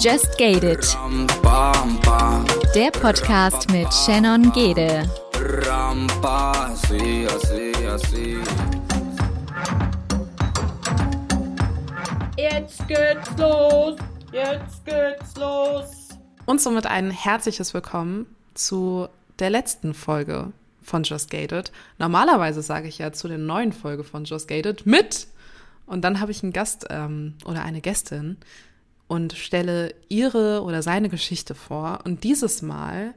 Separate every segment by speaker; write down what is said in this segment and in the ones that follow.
Speaker 1: Just Gated. Der Podcast mit Shannon Gede.
Speaker 2: Jetzt geht's los. Jetzt geht's los.
Speaker 3: Und somit ein herzliches Willkommen zu der letzten Folge von Just Gated. Normalerweise sage ich ja zu der neuen Folge von Just Gated mit und dann habe ich einen Gast ähm, oder eine Gästin und stelle ihre oder seine Geschichte vor. Und dieses Mal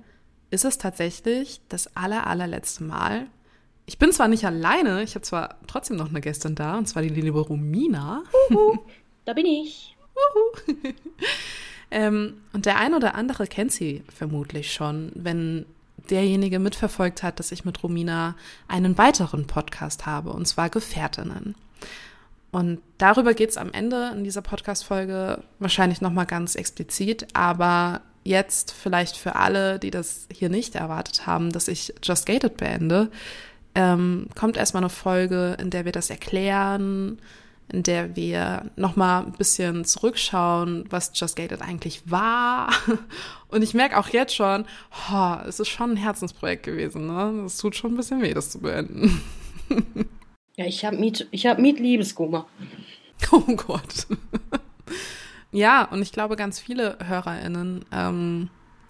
Speaker 3: ist es tatsächlich das aller, allerletzte Mal. Ich bin zwar nicht alleine, ich habe zwar trotzdem noch eine Gästin da, und zwar die liebe Romina.
Speaker 2: Uhu, da bin ich.
Speaker 3: ähm, und der ein oder andere kennt sie vermutlich schon, wenn derjenige mitverfolgt hat, dass ich mit Romina einen weiteren Podcast habe, und zwar Gefährtinnen. Und darüber geht es am Ende in dieser Podcast-Folge wahrscheinlich nochmal ganz explizit, aber jetzt vielleicht für alle, die das hier nicht erwartet haben, dass ich Just Gated beende, ähm, kommt erstmal eine Folge, in der wir das erklären, in der wir nochmal ein bisschen zurückschauen, was Just Gated eigentlich war. Und ich merke auch jetzt schon, oh, es ist schon ein Herzensprojekt gewesen. Ne? Es tut schon ein bisschen weh, das zu beenden.
Speaker 2: Ja, ich habe Miet, ich hab Miet-Liebeskummer.
Speaker 3: Oh Gott. ja, und ich glaube, ganz viele HörerInnen, ähm,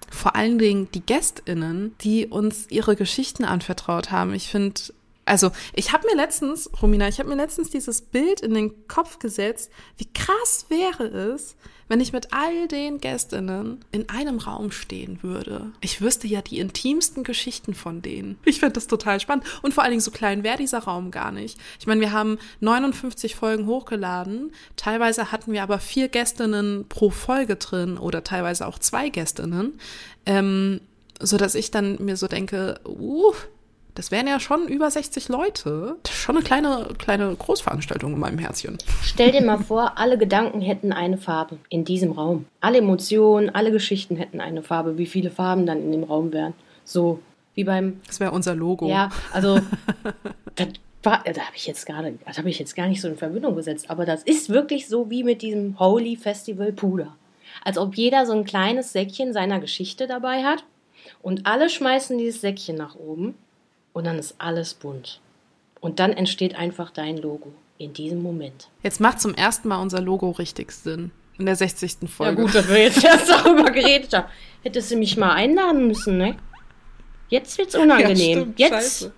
Speaker 3: vor allen Dingen die GästInnen, die uns ihre Geschichten anvertraut haben. Ich finde, also ich habe mir letztens, Romina, ich habe mir letztens dieses Bild in den Kopf gesetzt, wie krass wäre es, wenn ich mit all den Gästinnen in einem Raum stehen würde. Ich wüsste ja die intimsten Geschichten von denen. Ich fände das total spannend. Und vor allen Dingen so klein wäre dieser Raum gar nicht. Ich meine, wir haben 59 Folgen hochgeladen. Teilweise hatten wir aber vier Gästinnen pro Folge drin oder teilweise auch zwei Gästinnen. Ähm, so dass ich dann mir so denke, uh, das wären ja schon über 60 Leute. Das ist schon eine kleine, kleine Großveranstaltung in meinem Herzchen.
Speaker 2: Stell dir mal vor, alle Gedanken hätten eine Farbe in diesem Raum. Alle Emotionen, alle Geschichten hätten eine Farbe. Wie viele Farben dann in dem Raum wären. So wie beim.
Speaker 3: Das wäre unser Logo.
Speaker 2: Ja, also. das war, da habe ich, jetzt gar nicht, das hab ich jetzt gar nicht so in Verbindung gesetzt. Aber das ist wirklich so wie mit diesem Holy Festival Puder. Als ob jeder so ein kleines Säckchen seiner Geschichte dabei hat. Und alle schmeißen dieses Säckchen nach oben und dann ist alles bunt. Und dann entsteht einfach dein Logo in diesem Moment.
Speaker 3: Jetzt macht zum ersten Mal unser Logo richtig Sinn. In der 60. Folge.
Speaker 2: Ja gut, dass wir jetzt erst darüber geredet haben. Hättest du mich mal einladen müssen, ne? Jetzt wird's unangenehm. Ja, stimmt, jetzt. Scheiße.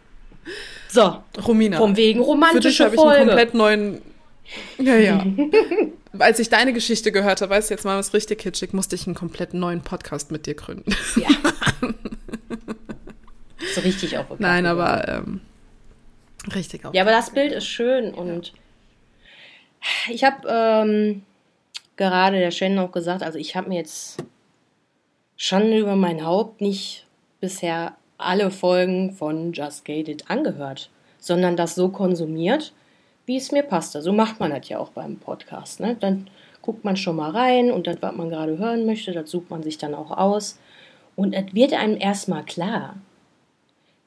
Speaker 2: So,
Speaker 3: Romina.
Speaker 2: Vom wegen romantische
Speaker 3: Für dich habe ich einen komplett neuen. Ja, ja. Als ich deine Geschichte gehört habe, weißt du, jetzt mal was richtig kitschig, musste ich einen komplett neuen Podcast mit dir gründen. Ja.
Speaker 2: So richtig auch.
Speaker 3: Nein, aber ähm, richtig auch.
Speaker 2: Ja, aber das Bild ist schön und ich habe ähm, gerade der Shannon auch gesagt, also ich habe mir jetzt schon über mein Haupt nicht bisher alle Folgen von Just Gated angehört, sondern das so konsumiert, wie es mir passte. So macht man das ja auch beim Podcast. Ne? Dann guckt man schon mal rein und das, was man gerade hören möchte, das sucht man sich dann auch aus. Und es wird einem erstmal klar,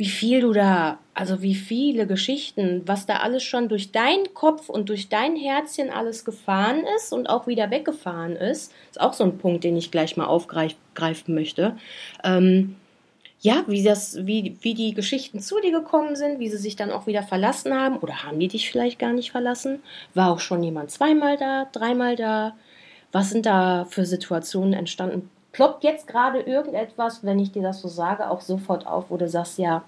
Speaker 2: wie viel du da, also wie viele Geschichten, was da alles schon durch deinen Kopf und durch dein Herzchen alles gefahren ist und auch wieder weggefahren ist, ist auch so ein Punkt, den ich gleich mal aufgreifen möchte. Ähm, ja, wie das, wie, wie die Geschichten zu dir gekommen sind, wie sie sich dann auch wieder verlassen haben oder haben die dich vielleicht gar nicht verlassen? War auch schon jemand zweimal da, dreimal da? Was sind da für Situationen entstanden? Ploppt jetzt gerade irgendetwas, wenn ich dir das so sage, auch sofort auf, wo du sagst, ja,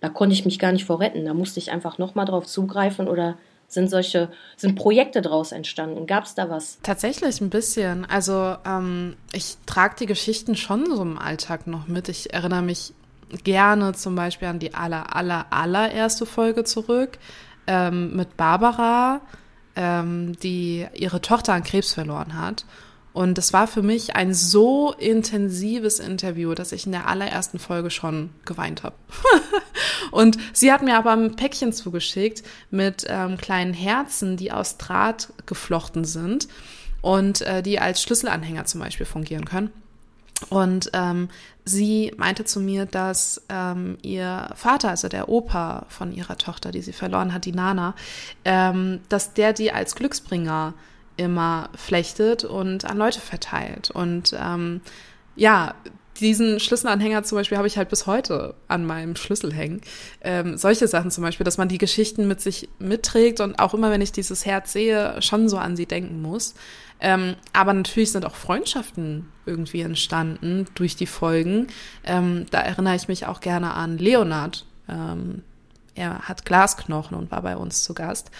Speaker 2: da konnte ich mich gar nicht vor retten, da musste ich einfach nochmal drauf zugreifen oder sind solche, sind Projekte daraus entstanden? Gab es da was?
Speaker 3: Tatsächlich ein bisschen. Also ähm, ich trage die Geschichten schon so im Alltag noch mit. Ich erinnere mich gerne zum Beispiel an die aller, aller, allererste Folge zurück ähm, mit Barbara, ähm, die ihre Tochter an Krebs verloren hat. Und es war für mich ein so intensives Interview, dass ich in der allerersten Folge schon geweint habe. und sie hat mir aber ein Päckchen zugeschickt mit ähm, kleinen Herzen, die aus Draht geflochten sind und äh, die als Schlüsselanhänger zum Beispiel fungieren können. Und ähm, sie meinte zu mir, dass ähm, ihr Vater, also der Opa von ihrer Tochter, die sie verloren hat, die Nana, ähm, dass der die als Glücksbringer immer flechtet und an Leute verteilt. Und ähm, ja, diesen Schlüsselanhänger zum Beispiel habe ich halt bis heute an meinem Schlüssel hängen. Ähm, solche Sachen zum Beispiel, dass man die Geschichten mit sich mitträgt und auch immer, wenn ich dieses Herz sehe, schon so an sie denken muss. Ähm, aber natürlich sind auch Freundschaften irgendwie entstanden durch die Folgen. Ähm, da erinnere ich mich auch gerne an Leonard. Ähm, er hat Glasknochen und war bei uns zu Gast.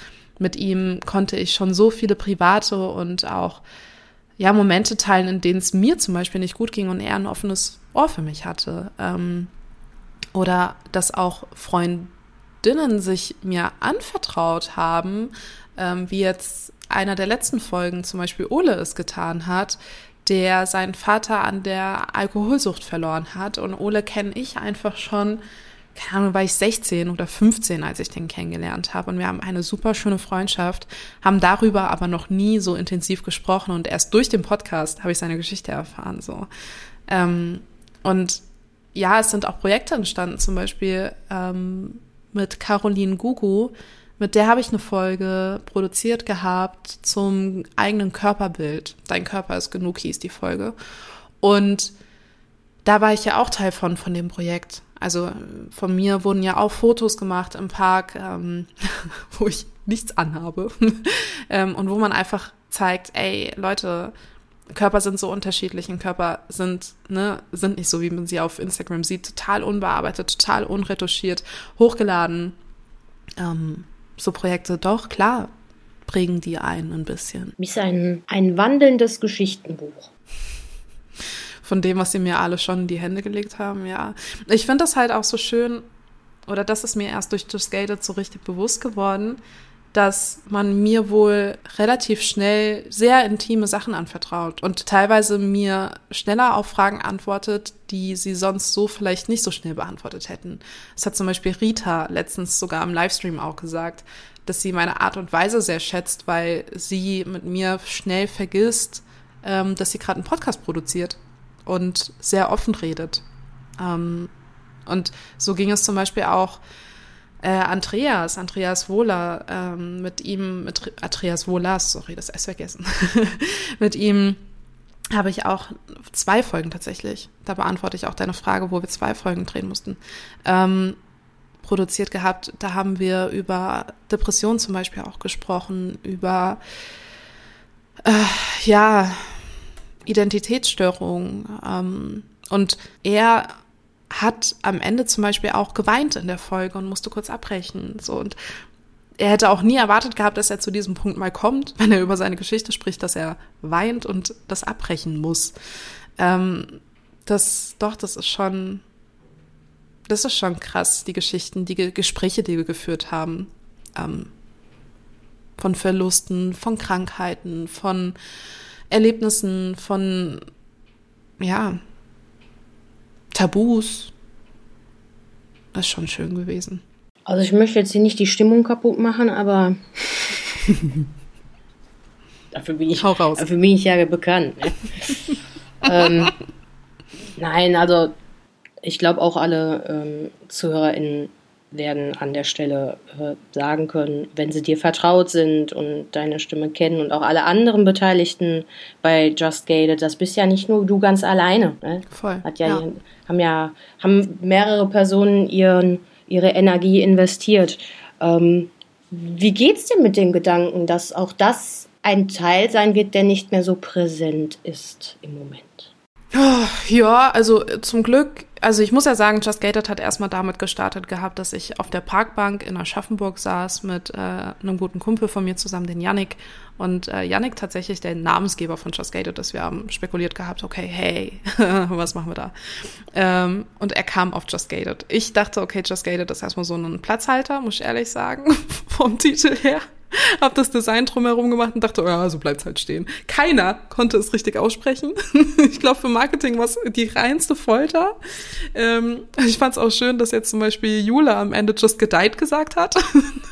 Speaker 3: Mit ihm konnte ich schon so viele private und auch ja, Momente teilen, in denen es mir zum Beispiel nicht gut ging und er ein offenes Ohr für mich hatte. Ähm, oder dass auch Freundinnen sich mir anvertraut haben, ähm, wie jetzt einer der letzten Folgen zum Beispiel Ole es getan hat, der seinen Vater an der Alkoholsucht verloren hat. Und Ole kenne ich einfach schon keine Ahnung, war ich 16 oder 15, als ich den kennengelernt habe. Und wir haben eine super schöne Freundschaft, haben darüber aber noch nie so intensiv gesprochen. Und erst durch den Podcast habe ich seine Geschichte erfahren. So. Ähm, und ja, es sind auch Projekte entstanden, zum Beispiel ähm, mit Caroline Gugu. Mit der habe ich eine Folge produziert gehabt zum eigenen Körperbild. Dein Körper ist genug hieß die Folge. Und da war ich ja auch Teil von, von dem Projekt. Also von mir wurden ja auch Fotos gemacht im Park, ähm, wo ich nichts anhabe ähm, und wo man einfach zeigt, ey Leute, Körper sind so unterschiedlich und Körper sind, ne, sind nicht so, wie man sie auf Instagram sieht, total unbearbeitet, total unretuschiert, hochgeladen. Ähm, so Projekte, doch, klar, prägen die einen ein bisschen.
Speaker 2: Wie ist ein, ein wandelndes Geschichtenbuch
Speaker 3: von dem, was sie mir alle schon in die Hände gelegt haben, ja. Ich finde das halt auch so schön, oder das ist mir erst durch Just Gated so richtig bewusst geworden, dass man mir wohl relativ schnell sehr intime Sachen anvertraut und teilweise mir schneller auf Fragen antwortet, die sie sonst so vielleicht nicht so schnell beantwortet hätten. Das hat zum Beispiel Rita letztens sogar im Livestream auch gesagt, dass sie meine Art und Weise sehr schätzt, weil sie mit mir schnell vergisst, ähm, dass sie gerade einen Podcast produziert und sehr offen redet. Ähm, und so ging es zum Beispiel auch äh, Andreas, Andreas Wohler, ähm, mit ihm, mit Andreas Wohlers, sorry, das S vergessen, mit ihm habe ich auch zwei Folgen tatsächlich. Da beantworte ich auch deine Frage, wo wir zwei Folgen drehen mussten. Ähm, produziert gehabt. Da haben wir über Depression zum Beispiel auch gesprochen, über äh, ja Identitätsstörung. Ähm, und er hat am Ende zum Beispiel auch geweint in der Folge und musste kurz abbrechen. So und er hätte auch nie erwartet gehabt, dass er zu diesem Punkt mal kommt, wenn er über seine Geschichte spricht, dass er weint und das abbrechen muss. Ähm, das, doch, das ist schon, das ist schon krass, die Geschichten, die Ge Gespräche, die wir geführt haben. Ähm, von Verlusten, von Krankheiten, von Erlebnissen, von, ja, Tabus. Das ist schon schön gewesen.
Speaker 2: Also ich möchte jetzt hier nicht die Stimmung kaputt machen, aber dafür bin ich, dafür bin ich ja bekannt. Ne? ähm, nein, also ich glaube auch alle ähm, ZuhörerInnen werden an der Stelle äh, sagen können, wenn sie dir vertraut sind und deine Stimme kennen und auch alle anderen Beteiligten bei Just Gated, das bist ja nicht nur du ganz alleine. Ne? Voll. Hat ja, ja. haben ja haben mehrere Personen ihren, ihre Energie investiert. Ähm, wie geht's dir mit dem Gedanken, dass auch das ein Teil sein wird, der nicht mehr so präsent ist im Moment?
Speaker 3: Ja, also zum Glück also ich muss ja sagen, Just Gated hat erstmal damit gestartet gehabt, dass ich auf der Parkbank in Aschaffenburg saß mit äh, einem guten Kumpel von mir zusammen, den Yannick. Und äh, Yannick tatsächlich der Namensgeber von Just Gated ist. Wir haben spekuliert gehabt, okay, hey, was machen wir da? Ähm, und er kam auf Just Gated. Ich dachte, okay, Just Gated ist erstmal so ein Platzhalter, muss ich ehrlich sagen, vom Titel her. Hab das Design drumherum gemacht und dachte, oh ja, so bleibt's halt stehen. Keiner konnte es richtig aussprechen. ich glaube, für Marketing war es die reinste Folter. Ähm, ich fand es auch schön, dass jetzt zum Beispiel Jula am Ende just gedeiht gesagt hat.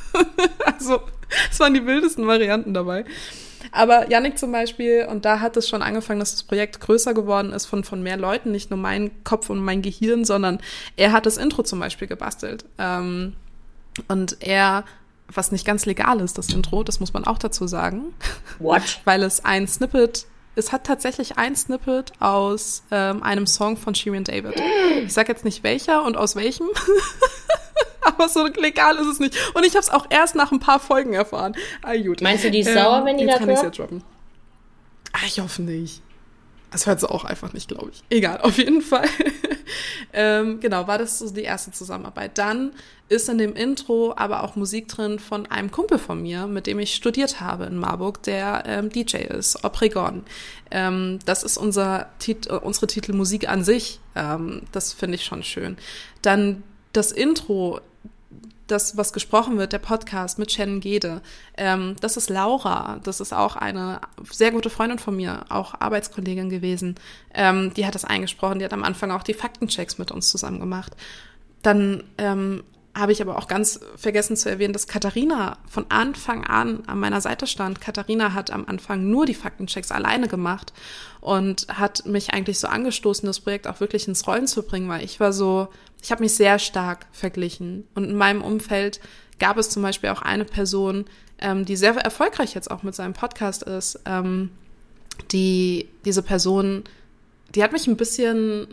Speaker 3: also, es waren die wildesten Varianten dabei. Aber Yannick zum Beispiel, und da hat es schon angefangen, dass das Projekt größer geworden ist von, von mehr Leuten, nicht nur mein Kopf und mein Gehirn, sondern er hat das Intro zum Beispiel gebastelt. Ähm, und er was nicht ganz legal ist, das Intro, das muss man auch dazu sagen.
Speaker 2: What?
Speaker 3: Weil es ein Snippet, es hat tatsächlich ein Snippet aus ähm, einem Song von Shirin David. Ich sag jetzt nicht welcher und aus welchem. Aber so legal ist es nicht. Und ich habe es auch erst nach ein paar Folgen erfahren. Ah, gut.
Speaker 2: Meinst du, die ist ähm, sauer, wenn die das
Speaker 3: hört? Ja droppen. Ach, ich hoffe nicht. Das hört sie auch einfach nicht, glaube ich. Egal, auf jeden Fall. ähm, genau, war das so die erste Zusammenarbeit. Dann ist in dem Intro aber auch Musik drin von einem Kumpel von mir, mit dem ich studiert habe in Marburg, der ähm, DJ ist, Obregon. Ähm, das ist unser Tit unsere Titelmusik an sich. Ähm, das finde ich schon schön. Dann das Intro das, was gesprochen wird, der Podcast mit Shannon Gede, ähm, das ist Laura. Das ist auch eine sehr gute Freundin von mir, auch Arbeitskollegin gewesen. Ähm, die hat das eingesprochen. Die hat am Anfang auch die Faktenchecks mit uns zusammen gemacht. Dann ähm, habe ich aber auch ganz vergessen zu erwähnen, dass Katharina von Anfang an an meiner Seite stand. Katharina hat am Anfang nur die Faktenchecks alleine gemacht und hat mich eigentlich so angestoßen, das Projekt auch wirklich ins Rollen zu bringen, weil ich war so, ich habe mich sehr stark verglichen. Und in meinem Umfeld gab es zum Beispiel auch eine Person, ähm, die sehr erfolgreich jetzt auch mit seinem Podcast ist. Ähm, die, diese Person, die hat mich ein bisschen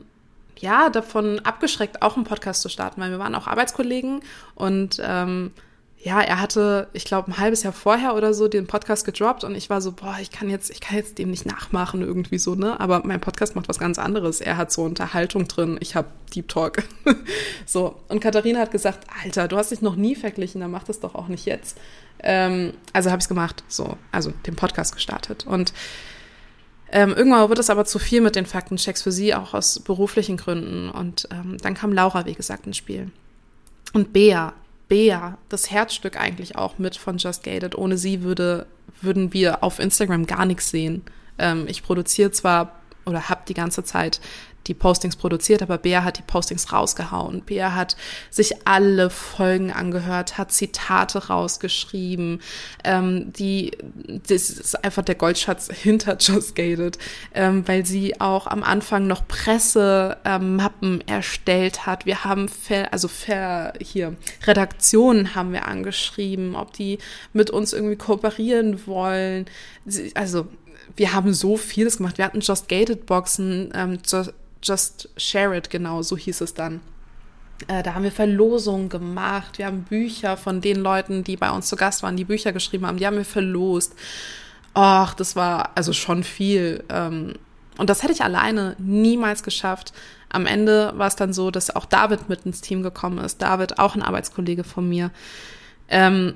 Speaker 3: ja, davon abgeschreckt, auch einen Podcast zu starten, weil wir waren auch Arbeitskollegen und ähm, ja, er hatte, ich glaube, ein halbes Jahr vorher oder so den Podcast gedroppt und ich war so, boah, ich kann jetzt, ich kann jetzt dem nicht nachmachen irgendwie so, ne? Aber mein Podcast macht was ganz anderes. Er hat so Unterhaltung drin, ich habe Deep Talk. so. Und Katharina hat gesagt, Alter, du hast dich noch nie verglichen, dann mach das doch auch nicht jetzt. Ähm, also habe ich es gemacht, so, also den Podcast gestartet. Und ähm, irgendwann wird es aber zu viel mit den Faktenchecks für sie, auch aus beruflichen Gründen. Und ähm, dann kam Laura, wie gesagt, ins Spiel. Und Bea, Bea, das Herzstück eigentlich auch mit von Just Gated. Ohne sie würde, würden wir auf Instagram gar nichts sehen. Ähm, ich produziere zwar oder habe die ganze Zeit die Postings produziert, aber Bea hat die Postings rausgehauen. Bea hat sich alle Folgen angehört, hat Zitate rausgeschrieben. Ähm, die, das ist einfach der Goldschatz hinter Just Gated, ähm, weil sie auch am Anfang noch Pressemappen ähm, erstellt hat. Wir haben, ver, also ver, hier, Redaktionen haben wir angeschrieben, ob die mit uns irgendwie kooperieren wollen. Also, wir haben so vieles gemacht. Wir hatten Just Gated Boxen, ähm, Just, Just Share It, genau, so hieß es dann. Äh, da haben wir Verlosungen gemacht. Wir haben Bücher von den Leuten, die bei uns zu Gast waren, die Bücher geschrieben haben, die haben wir verlost. Ach, das war also schon viel. Ähm, und das hätte ich alleine niemals geschafft. Am Ende war es dann so, dass auch David mit ins Team gekommen ist. David, auch ein Arbeitskollege von mir. Ähm,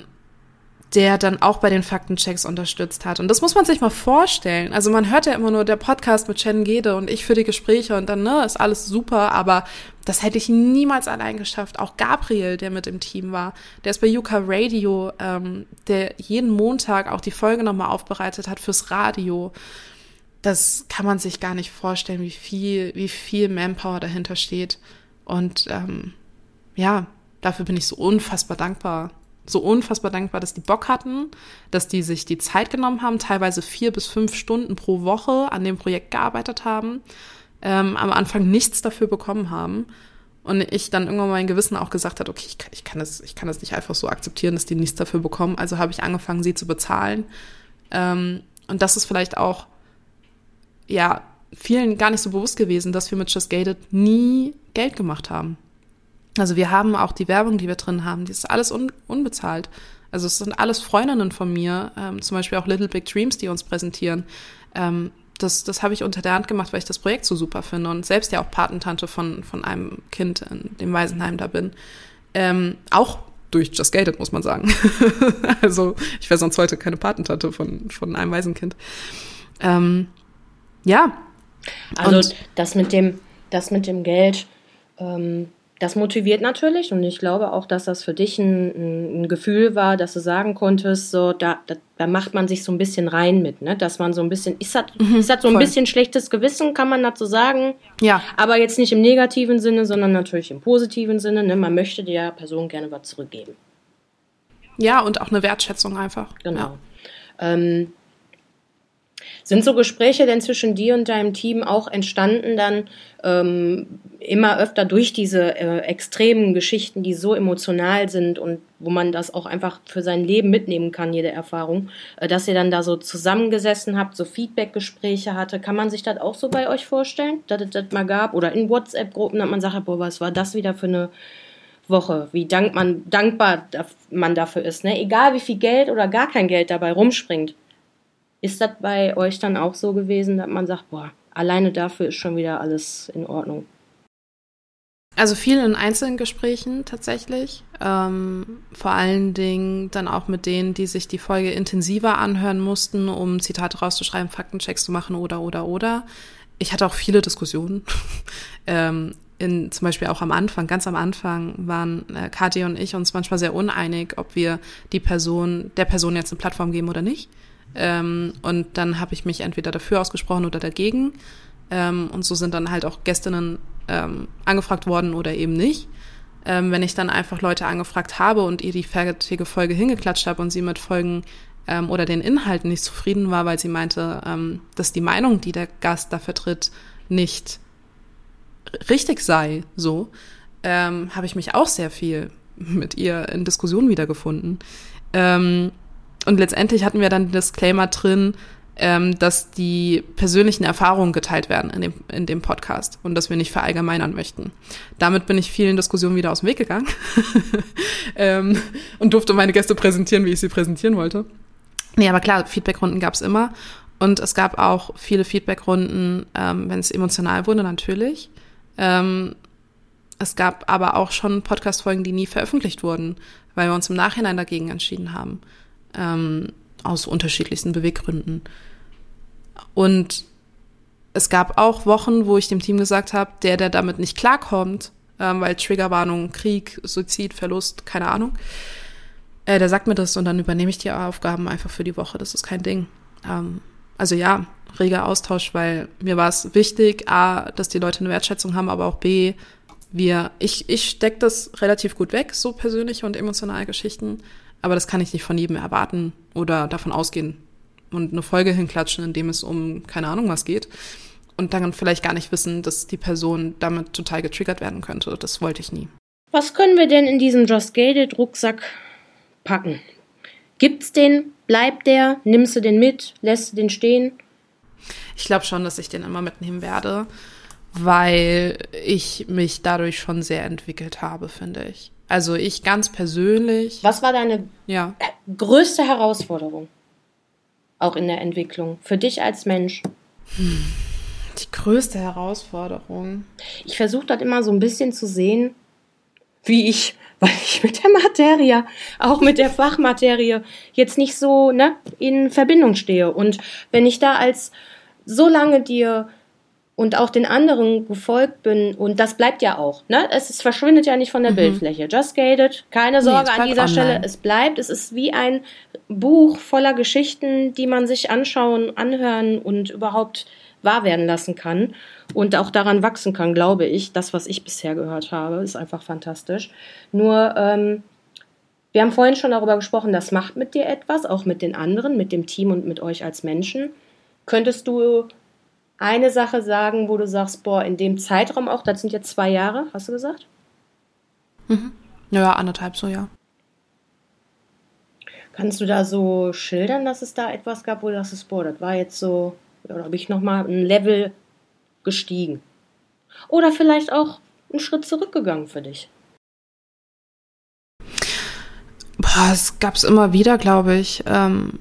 Speaker 3: der dann auch bei den Faktenchecks unterstützt hat. Und das muss man sich mal vorstellen. Also man hört ja immer nur der Podcast mit Chen Gede und ich für die Gespräche und dann, ne, ist alles super, aber das hätte ich niemals allein geschafft. Auch Gabriel, der mit im Team war, der ist bei Yuka Radio, ähm, der jeden Montag auch die Folge nochmal aufbereitet hat fürs Radio. Das kann man sich gar nicht vorstellen, wie viel, wie viel Manpower dahinter steht. Und ähm, ja, dafür bin ich so unfassbar dankbar so unfassbar dankbar, dass die Bock hatten, dass die sich die Zeit genommen haben, teilweise vier bis fünf Stunden pro Woche an dem Projekt gearbeitet haben, ähm, am Anfang nichts dafür bekommen haben. Und ich dann irgendwann mein Gewissen auch gesagt hat, okay, ich kann, ich kann, das, ich kann das nicht einfach so akzeptieren, dass die nichts dafür bekommen. Also habe ich angefangen, sie zu bezahlen. Ähm, und das ist vielleicht auch, ja, vielen gar nicht so bewusst gewesen, dass wir mit Just Gated nie Geld gemacht haben. Also wir haben auch die Werbung, die wir drin haben, die ist alles un unbezahlt. Also es sind alles Freundinnen von mir, ähm, zum Beispiel auch Little Big Dreams, die uns präsentieren. Ähm, das, das habe ich unter der Hand gemacht, weil ich das Projekt so super finde und selbst ja auch Patentante von, von einem Kind in dem Waisenheim da bin. Ähm, auch durch Just Gated, muss man sagen. also ich wäre sonst heute keine Patentante von, von einem Waisenkind. Ähm, ja.
Speaker 2: Also und das mit dem, das mit dem Geld, ähm, das motiviert natürlich und ich glaube auch, dass das für dich ein, ein Gefühl war, dass du sagen konntest, so da, da, da, macht man sich so ein bisschen rein mit, ne? dass man so ein bisschen, ist das, mhm, ist das so ein voll. bisschen schlechtes Gewissen, kann man dazu sagen?
Speaker 3: Ja.
Speaker 2: Aber jetzt nicht im negativen Sinne, sondern natürlich im positiven Sinne. Ne? Man möchte der Person gerne was zurückgeben.
Speaker 3: Ja, und auch eine Wertschätzung einfach.
Speaker 2: Genau. Ja. Ähm, Sind so Gespräche denn zwischen dir und deinem Team auch entstanden dann ähm, immer öfter durch diese äh, extremen Geschichten, die so emotional sind und wo man das auch einfach für sein Leben mitnehmen kann, jede Erfahrung, äh, dass ihr dann da so zusammengesessen habt, so Feedback-Gespräche hatte. Kann man sich das auch so bei euch vorstellen, dass es das mal gab? Oder in WhatsApp-Gruppen, dass man sagt, boah, was war das wieder für eine Woche, wie dank man, dankbar man dafür ist. Ne? Egal wie viel Geld oder gar kein Geld dabei rumspringt. Ist das bei euch dann auch so gewesen, dass man sagt, boah, alleine dafür ist schon wieder alles in Ordnung?
Speaker 3: Also viel in einzelnen Gesprächen tatsächlich. Ähm, vor allen Dingen dann auch mit denen, die sich die Folge intensiver anhören mussten, um Zitate rauszuschreiben, Faktenchecks zu machen oder oder oder. Ich hatte auch viele Diskussionen. ähm, in, zum Beispiel auch am Anfang, ganz am Anfang, waren äh, Kathi und ich uns manchmal sehr uneinig, ob wir die Person, der Person jetzt eine Plattform geben oder nicht. Ähm, und dann habe ich mich entweder dafür ausgesprochen oder dagegen. Ähm, und so sind dann halt auch Gästinnen ähm, angefragt worden oder eben nicht. Ähm, wenn ich dann einfach Leute angefragt habe und ihr die fertige Folge hingeklatscht habe und sie mit Folgen ähm, oder den Inhalten nicht zufrieden war, weil sie meinte, ähm, dass die Meinung, die der Gast da vertritt, nicht richtig sei, so, habe ich mich auch sehr viel mit ihr in Diskussionen wiedergefunden. Ähm, und letztendlich hatten wir dann den Disclaimer drin, ähm, dass die persönlichen Erfahrungen geteilt werden in dem, in dem Podcast und dass wir nicht verallgemeinern möchten. Damit bin ich vielen Diskussionen wieder aus dem Weg gegangen ähm, und durfte meine Gäste präsentieren, wie ich sie präsentieren wollte. Nee, aber klar, Feedbackrunden gab es immer. Und es gab auch viele Feedbackrunden, ähm, wenn es emotional wurde, natürlich. Ähm, es gab aber auch schon Podcast-Folgen, die nie veröffentlicht wurden, weil wir uns im Nachhinein dagegen entschieden haben. Ähm, aus unterschiedlichsten Beweggründen. Und es gab auch Wochen, wo ich dem Team gesagt habe, der, der damit nicht klarkommt, ähm, weil Triggerwarnung, Krieg, Suizid, Verlust, keine Ahnung, äh, der sagt mir das und dann übernehme ich die Aufgaben einfach für die Woche. Das ist kein Ding. Ähm, also ja, reger Austausch, weil mir war es wichtig, A, dass die Leute eine Wertschätzung haben, aber auch B, wir, ich, ich stecke das relativ gut weg, so persönliche und emotionale Geschichten, aber das kann ich nicht von jedem erwarten oder davon ausgehen und eine Folge hinklatschen, in dem es um keine Ahnung was geht und dann vielleicht gar nicht wissen, dass die Person damit total getriggert werden könnte. Das wollte ich nie.
Speaker 2: Was können wir denn in diesen Just Gated Rucksack packen? Gibt's den? Bleibt der? Nimmst du den mit? Lässt du den stehen?
Speaker 3: Ich glaube schon, dass ich den immer mitnehmen werde, weil ich mich dadurch schon sehr entwickelt habe, finde ich. Also ich ganz persönlich.
Speaker 2: Was war deine
Speaker 3: ja.
Speaker 2: größte Herausforderung? Auch in der Entwicklung. Für dich als Mensch.
Speaker 3: Die größte Herausforderung.
Speaker 2: Ich versuche das immer so ein bisschen zu sehen, wie ich weil ich mit der Materie, auch mit der Fachmaterie, jetzt nicht so ne, in Verbindung stehe. Und wenn ich da als so lange dir und auch den anderen gefolgt bin, und das bleibt ja auch, ne? Es, es verschwindet ja nicht von der mhm. Bildfläche. Just gated, keine Sorge nee, an dieser online. Stelle, es bleibt, es ist wie ein Buch voller Geschichten, die man sich anschauen, anhören und überhaupt wahr werden lassen kann und auch daran wachsen kann, glaube ich. Das, was ich bisher gehört habe, ist einfach fantastisch. Nur, ähm, wir haben vorhin schon darüber gesprochen, das macht mit dir etwas, auch mit den anderen, mit dem Team und mit euch als Menschen. Könntest du eine Sache sagen, wo du sagst, boah, in dem Zeitraum auch, das sind jetzt zwei Jahre, hast du gesagt?
Speaker 3: Mhm. Ja, anderthalb so, ja.
Speaker 2: Kannst du da so schildern, dass es da etwas gab, wo du sagst, boah, das war jetzt so, oder habe ich nochmal ein Level gestiegen. Oder vielleicht auch einen Schritt zurückgegangen für dich.
Speaker 3: Boah, es gab es immer wieder, glaube ich. Ähm,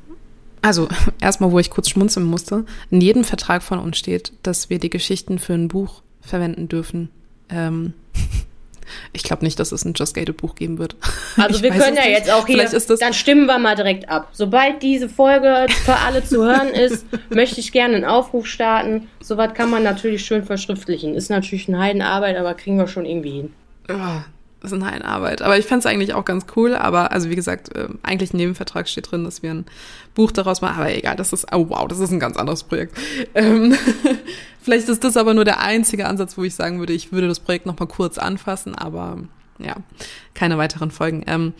Speaker 3: also erstmal, wo ich kurz schmunzeln musste. In jedem Vertrag von uns steht, dass wir die Geschichten für ein Buch verwenden dürfen. Ähm, ich glaube nicht, dass es ein Just Gated Buch geben wird.
Speaker 2: Also ich wir können ja nicht. jetzt auch hier, dann stimmen wir mal direkt ab. Sobald diese Folge für alle zu hören ist, möchte ich gerne einen Aufruf starten. Soweit kann man natürlich schön verschriftlichen. Ist natürlich eine Heidenarbeit, aber kriegen wir schon irgendwie hin.
Speaker 3: Oh, ist eine Heidenarbeit. Aber ich fände es eigentlich auch ganz cool. Aber also wie gesagt, äh, eigentlich im Nebenvertrag steht drin, dass wir ein Buch daraus machen. Aber egal, das ist, oh wow, das ist ein ganz anderes Projekt. Ähm, vielleicht ist das aber nur der einzige Ansatz, wo ich sagen würde, ich würde das Projekt nochmal kurz anfassen. Aber ja, keine weiteren Folgen. Ähm,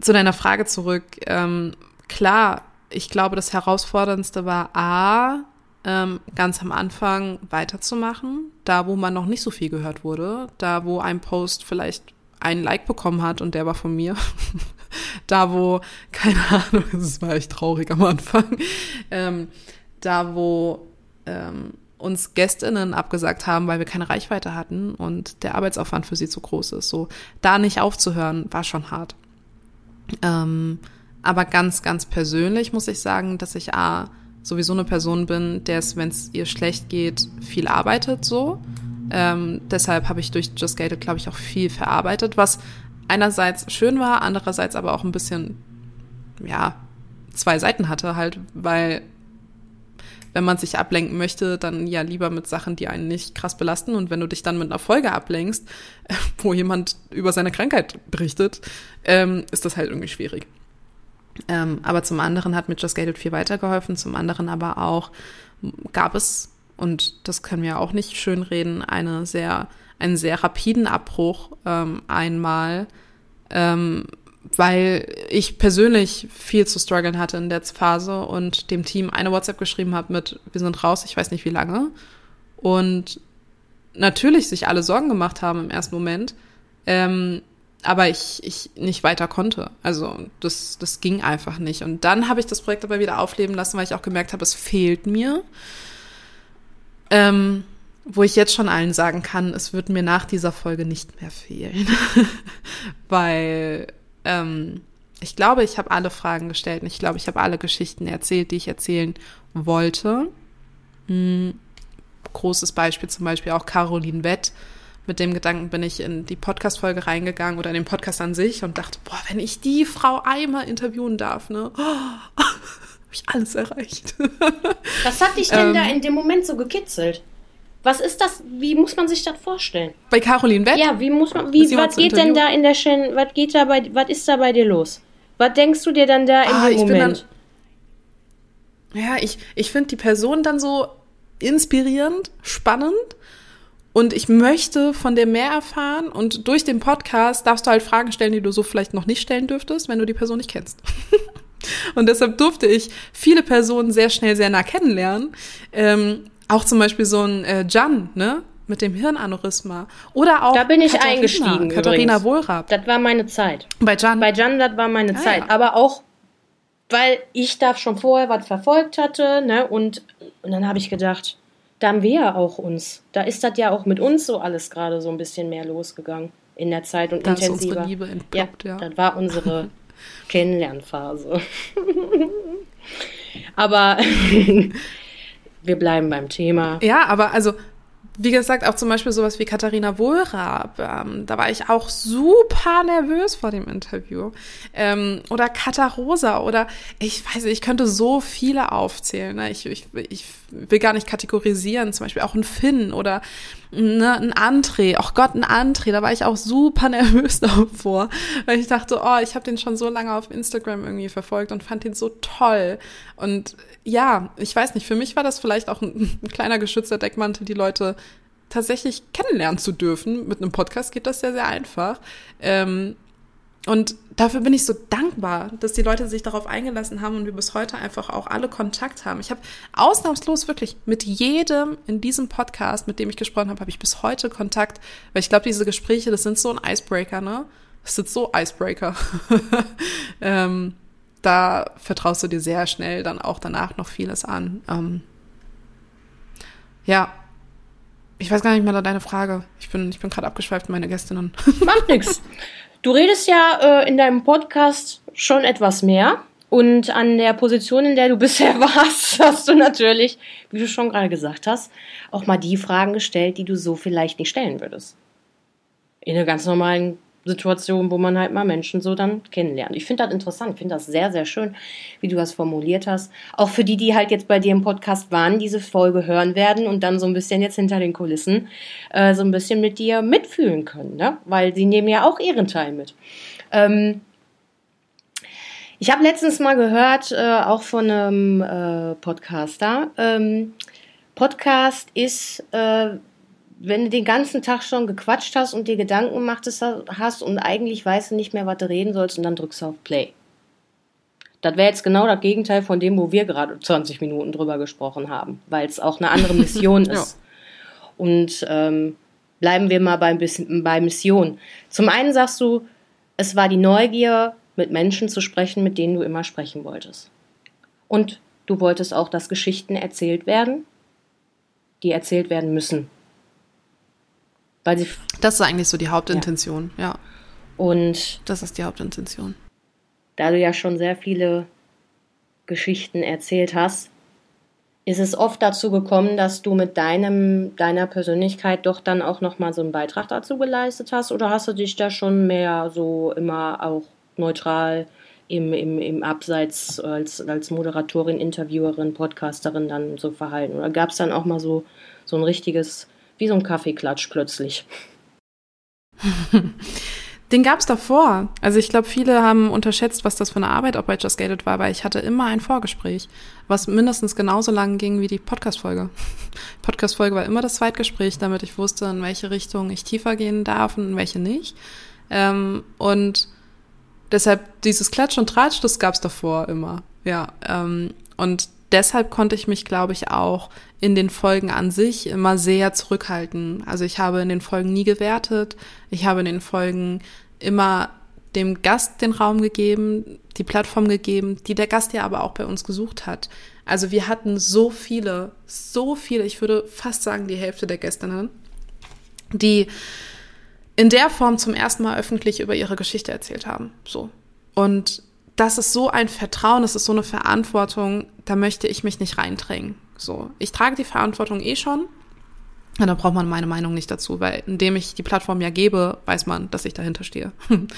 Speaker 3: zu deiner Frage zurück. Ähm, klar, ich glaube, das Herausforderndste war A, ähm, ganz am Anfang weiterzumachen, da wo man noch nicht so viel gehört wurde, da wo ein Post vielleicht einen Like bekommen hat und der war von mir. da wo, keine Ahnung, das war echt traurig am Anfang, ähm, da wo ähm, uns Gästinnen abgesagt haben, weil wir keine Reichweite hatten und der Arbeitsaufwand für sie zu groß ist. So, da nicht aufzuhören, war schon hart. Ähm, aber ganz, ganz persönlich muss ich sagen, dass ich A, sowieso eine Person bin, der es, wenn es ihr schlecht geht, viel arbeitet so. Ähm, deshalb habe ich durch Just Gated, glaube ich, auch viel verarbeitet, was einerseits schön war, andererseits aber auch ein bisschen, ja, zwei Seiten hatte halt, weil wenn man sich ablenken möchte, dann ja lieber mit Sachen, die einen nicht krass belasten. Und wenn du dich dann mit einer Folge ablenkst, wo jemand über seine Krankheit berichtet, ähm, ist das halt irgendwie schwierig. Ähm, aber zum anderen hat mir Just Gated viel weitergeholfen, zum anderen aber auch gab es, und das können wir auch nicht schönreden, eine sehr, einen sehr rapiden Abbruch ähm, einmal, ähm, weil ich persönlich viel zu strugglen hatte in der Phase und dem Team eine WhatsApp geschrieben habe mit, wir sind raus, ich weiß nicht wie lange. Und natürlich sich alle Sorgen gemacht haben im ersten Moment, ähm, aber ich, ich nicht weiter konnte. Also das, das ging einfach nicht. Und dann habe ich das Projekt aber wieder aufleben lassen, weil ich auch gemerkt habe, es fehlt mir. Ähm, wo ich jetzt schon allen sagen kann, es wird mir nach dieser Folge nicht mehr fehlen. weil ähm, ich glaube, ich habe alle Fragen gestellt und ich glaube, ich habe alle Geschichten erzählt, die ich erzählen wollte. Hm, großes Beispiel zum Beispiel auch Caroline Wett. Mit dem Gedanken bin ich in die Podcast-Folge reingegangen oder in den Podcast an sich und dachte, boah, wenn ich die Frau einmal interviewen darf, ne, oh, habe ich alles erreicht.
Speaker 2: Was hat dich denn ähm, da in dem Moment so gekitzelt? Was ist das? Wie muss man sich das vorstellen?
Speaker 3: Bei Caroline Wett?
Speaker 2: Ja, wie muss man, wie, was geht denn da in der Shen, was geht da bei, was ist da bei dir los? Was denkst du dir dann da ah, in dem Moment?
Speaker 3: Dann, ja, ich, ich finde die Person dann so inspirierend, spannend und ich möchte von der mehr erfahren und durch den Podcast darfst du halt Fragen stellen, die du so vielleicht noch nicht stellen dürftest, wenn du die Person nicht kennst. und deshalb durfte ich viele Personen sehr schnell sehr nah kennenlernen. Ähm, auch zum Beispiel so ein äh, Jan, ne? Mit dem Hirnaneurysma. Oder auch.
Speaker 2: Da bin ich Katharina, eingestiegen.
Speaker 3: Katharina übrigens. Wohlrab.
Speaker 2: Das war meine Zeit.
Speaker 3: Bei Jan.
Speaker 2: Bei Jan, das war meine ah, Zeit. Ja. Aber auch, weil ich da schon vorher was verfolgt hatte, ne? Und, und dann habe ich gedacht, da haben wir ja auch uns. Da ist das ja auch mit uns so alles gerade so ein bisschen mehr losgegangen in der Zeit und
Speaker 3: da
Speaker 2: intensiver.
Speaker 3: Ist unsere Liebe entploppt, ja,
Speaker 2: ja. Das war unsere Kennenlernphase. Aber wir bleiben beim Thema.
Speaker 3: Ja, aber also wie gesagt, auch zum Beispiel sowas wie Katharina Wohlrab. Ähm, da war ich auch super nervös vor dem Interview. Ähm, oder Katha Rosa oder ich weiß nicht, ich könnte so viele aufzählen. Ne? Ich, ich, ich will gar nicht kategorisieren. Zum Beispiel auch ein Finn oder ne, ein André. Ach Gott, ein André. Da war ich auch super nervös davor, weil ich dachte, oh, ich habe den schon so lange auf Instagram irgendwie verfolgt und fand ihn so toll. Und ja, ich weiß nicht, für mich war das vielleicht auch ein, ein kleiner geschützter Deckmantel, die Leute tatsächlich kennenlernen zu dürfen. Mit einem Podcast geht das sehr, sehr einfach. Ähm, und dafür bin ich so dankbar, dass die Leute sich darauf eingelassen haben und wir bis heute einfach auch alle Kontakt haben. Ich habe ausnahmslos wirklich mit jedem in diesem Podcast, mit dem ich gesprochen habe, habe ich bis heute Kontakt, weil ich glaube, diese Gespräche, das sind so ein Icebreaker, ne? Das sind so Icebreaker. ähm, da vertraust du dir sehr schnell dann auch danach noch vieles an. Ähm, ja, ich weiß gar nicht mehr deine Frage. Ich bin, ich bin gerade abgeschweift, meine Gästinnen.
Speaker 2: Macht nix. Du redest ja äh, in deinem Podcast schon etwas mehr. Und an der Position, in der du bisher warst, hast du natürlich, wie du schon gerade gesagt hast, auch mal die Fragen gestellt, die du so vielleicht nicht stellen würdest. In einer ganz normalen Situation, wo man halt mal Menschen so dann kennenlernt. Ich finde das interessant, ich finde das sehr, sehr schön, wie du das formuliert hast. Auch für die, die halt jetzt bei dir im Podcast waren, diese Folge hören werden und dann so ein bisschen jetzt hinter den Kulissen äh, so ein bisschen mit dir mitfühlen können, ne? Weil sie nehmen ja auch ihren Teil mit. Ähm, ich habe letztens mal gehört, äh, auch von einem äh, Podcaster, ähm, Podcast ist äh, wenn du den ganzen Tag schon gequatscht hast und dir Gedanken gemacht hast und eigentlich weißt du nicht mehr, was du reden sollst und dann drückst du auf Play. Das wäre jetzt genau das Gegenteil von dem, wo wir gerade 20 Minuten drüber gesprochen haben, weil es auch eine andere Mission ist. Ja. Und ähm, bleiben wir mal bei, bei Mission. Zum einen sagst du, es war die Neugier, mit Menschen zu sprechen, mit denen du immer sprechen wolltest. Und du wolltest auch, dass Geschichten erzählt werden, die erzählt werden müssen.
Speaker 3: Weil sie das ist eigentlich so die Hauptintention, ja. ja.
Speaker 2: Und
Speaker 3: das ist die Hauptintention
Speaker 2: da du ja schon sehr viele Geschichten erzählt hast, ist es oft dazu gekommen, dass du mit deinem, deiner Persönlichkeit doch dann auch nochmal so einen Beitrag dazu geleistet hast? Oder hast du dich da schon mehr so immer auch neutral im, im, im Abseits als, als Moderatorin, Interviewerin, Podcasterin dann so verhalten? Oder gab es dann auch mal so, so ein richtiges, wie so ein Kaffeeklatsch plötzlich?
Speaker 3: Den gab es davor. Also ich glaube, viele haben unterschätzt, was das für eine Arbeit auch bei Just Gated war, weil ich hatte immer ein Vorgespräch, was mindestens genauso lang ging wie die Podcast-Folge. Podcast-Folge war immer das Zweitgespräch, damit ich wusste, in welche Richtung ich tiefer gehen darf und in welche nicht. Ähm, und deshalb dieses Klatsch und Tratsch, das gab es davor immer. Ja. Ähm, und deshalb konnte ich mich, glaube ich, auch in den Folgen an sich immer sehr zurückhalten. Also ich habe in den Folgen nie gewertet. Ich habe in den Folgen immer dem Gast den Raum gegeben, die Plattform gegeben, die der Gast ja aber auch bei uns gesucht hat. Also wir hatten so viele, so viele, ich würde fast sagen die Hälfte der Gästinnen, die in der Form zum ersten Mal öffentlich über ihre Geschichte erzählt haben. So. Und das ist so ein Vertrauen, das ist so eine Verantwortung, da möchte ich mich nicht reindrängen. So, ich trage die Verantwortung eh schon. Und da braucht man meine Meinung nicht dazu, weil indem ich die Plattform ja gebe, weiß man, dass ich dahinter stehe.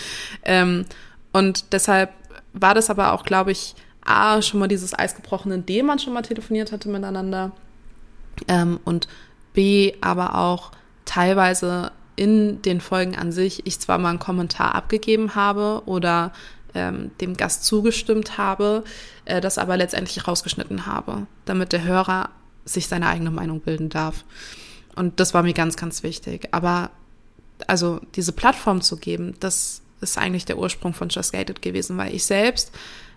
Speaker 3: ähm, und deshalb war das aber auch, glaube ich, A, schon mal dieses Eis gebrochen, indem man schon mal telefoniert hatte miteinander. Ähm, und B, aber auch teilweise in den Folgen an sich ich zwar mal einen Kommentar abgegeben habe oder ähm, dem Gast zugestimmt habe, äh, das aber letztendlich rausgeschnitten habe, damit der Hörer sich seine eigene Meinung bilden darf. Und das war mir ganz, ganz wichtig. Aber also diese Plattform zu geben, das ist eigentlich der Ursprung von Just Gated gewesen, weil ich selbst,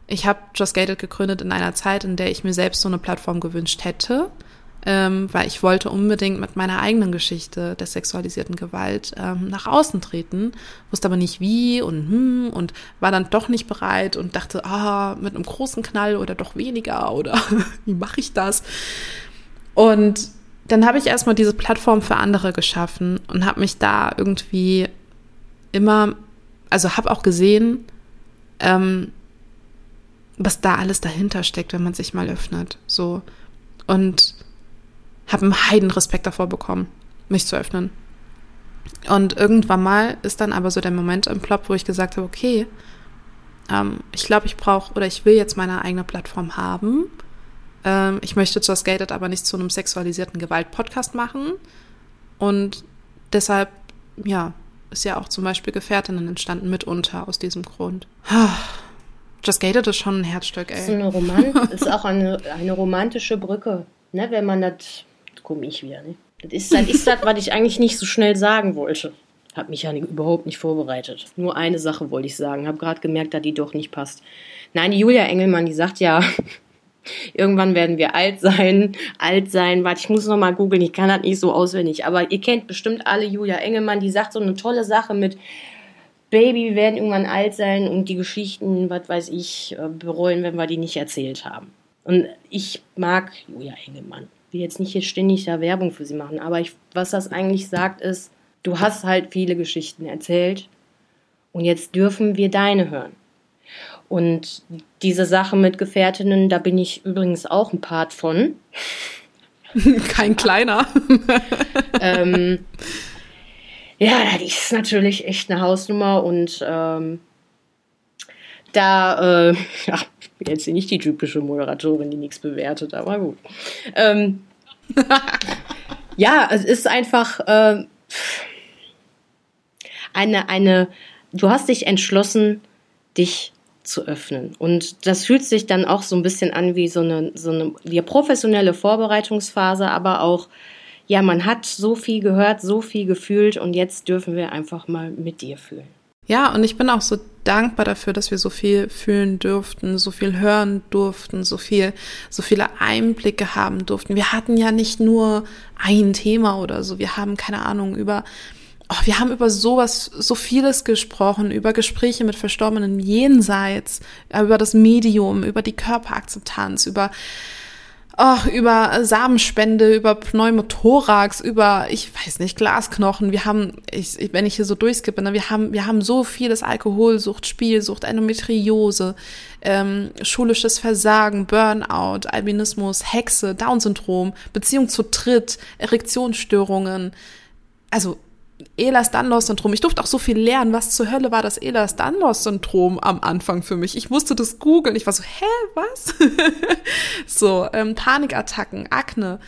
Speaker 3: ich habe Just Gated gegründet in einer Zeit, in der ich mir selbst so eine Plattform gewünscht hätte ähm, weil ich wollte unbedingt mit meiner eigenen Geschichte der sexualisierten Gewalt ähm, nach außen treten, wusste aber nicht wie und hm und war dann doch nicht bereit und dachte, ah, mit einem großen Knall oder doch weniger oder wie mache ich das? Und dann habe ich erstmal diese Plattform für andere geschaffen und habe mich da irgendwie immer, also habe auch gesehen, ähm, was da alles dahinter steckt, wenn man sich mal öffnet. So. Und habe einen heiden Respekt davor bekommen, mich zu öffnen. Und irgendwann mal ist dann aber so der Moment im Plop, wo ich gesagt habe, okay, ähm, ich glaube, ich brauche oder ich will jetzt meine eigene Plattform haben. Ähm, ich möchte Just Gated aber nicht zu einem sexualisierten Gewalt-Podcast machen. Und deshalb, ja, ist ja auch zum Beispiel Gefährtinnen entstanden mitunter aus diesem Grund. Just Gated ist schon ein Herzstück, ey.
Speaker 2: Das ist, eine Roman ist auch eine, eine romantische Brücke, ne, wenn man das komme ich wieder. Ne? Das ist das, ist das, was ich eigentlich nicht so schnell sagen wollte. Hab mich ja überhaupt nicht vorbereitet. Nur eine Sache wollte ich sagen. Hab gerade gemerkt, dass die doch nicht passt. Nein, die Julia Engelmann, die sagt ja, irgendwann werden wir alt sein, alt sein. Warte, ich muss noch mal googeln, ich kann das nicht so auswendig. Aber ihr kennt bestimmt alle Julia Engelmann, die sagt so eine tolle Sache mit Baby, wir werden irgendwann alt sein und die Geschichten, was weiß ich, äh, bereuen, wenn wir die nicht erzählt haben. Und ich mag Julia Engelmann will jetzt nicht hier ständig da Werbung für sie machen, aber ich, was das eigentlich sagt, ist, du hast halt viele Geschichten erzählt und jetzt dürfen wir deine hören. Und diese Sache mit Gefährtinnen, da bin ich übrigens auch ein Part von.
Speaker 3: Kein kleiner.
Speaker 2: ähm, ja, das ist natürlich echt eine Hausnummer und ähm, da, äh, ja, bin jetzt nicht die typische Moderatorin, die nichts bewertet, aber gut. Ähm, ja, es ist einfach äh, eine, eine, du hast dich entschlossen, dich zu öffnen. Und das fühlt sich dann auch so ein bisschen an wie so eine, so eine wie professionelle Vorbereitungsphase, aber auch, ja, man hat so viel gehört, so viel gefühlt und jetzt dürfen wir einfach mal mit dir fühlen.
Speaker 3: Ja, und ich bin auch so dankbar dafür, dass wir so viel fühlen durften, so viel hören durften, so viel, so viele Einblicke haben durften. Wir hatten ja nicht nur ein Thema oder so. Wir haben keine Ahnung über oh, wir haben über sowas, so vieles gesprochen, über Gespräche mit Verstorbenen jenseits, über das Medium, über die Körperakzeptanz, über oh, über Samenspende, über Pneumothorax, über, ich weiß nicht, Glasknochen. Wir haben, ich, wenn ich hier so durchskippe, ne, wir haben, wir haben so vieles Alkoholsucht, Spielsucht, Endometriose, ähm, schulisches Versagen, Burnout, Albinismus, Hexe, Down-Syndrom, Beziehung zu Tritt, Erektionsstörungen. Also Ehlers-Danlos-Syndrom. Ich durfte auch so viel lernen. Was zur Hölle war das Ehlers-Danlos-Syndrom am Anfang für mich? Ich musste das googeln. Ich war so, hä, was? so, ähm, Panikattacken, Akne.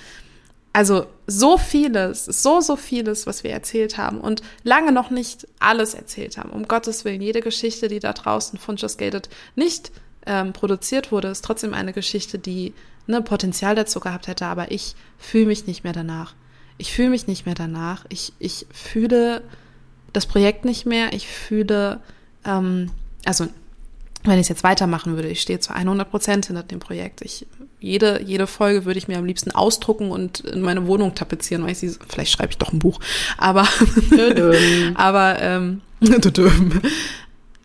Speaker 3: Also so vieles, so, so vieles, was wir erzählt haben und lange noch nicht alles erzählt haben. Um Gottes Willen, jede Geschichte, die da draußen von Just Gated nicht ähm, produziert wurde, ist trotzdem eine Geschichte, die ne, Potenzial dazu gehabt hätte, aber ich fühle mich nicht mehr danach ich fühle mich nicht mehr danach. Ich, ich fühle das Projekt nicht mehr. Ich fühle, ähm, also wenn ich es jetzt weitermachen würde, ich stehe zu 100 Prozent hinter dem Projekt. Ich, jede, jede Folge würde ich mir am liebsten ausdrucken und in meine Wohnung tapezieren, weil ich sie, vielleicht schreibe ich doch ein Buch, aber, aber, ähm,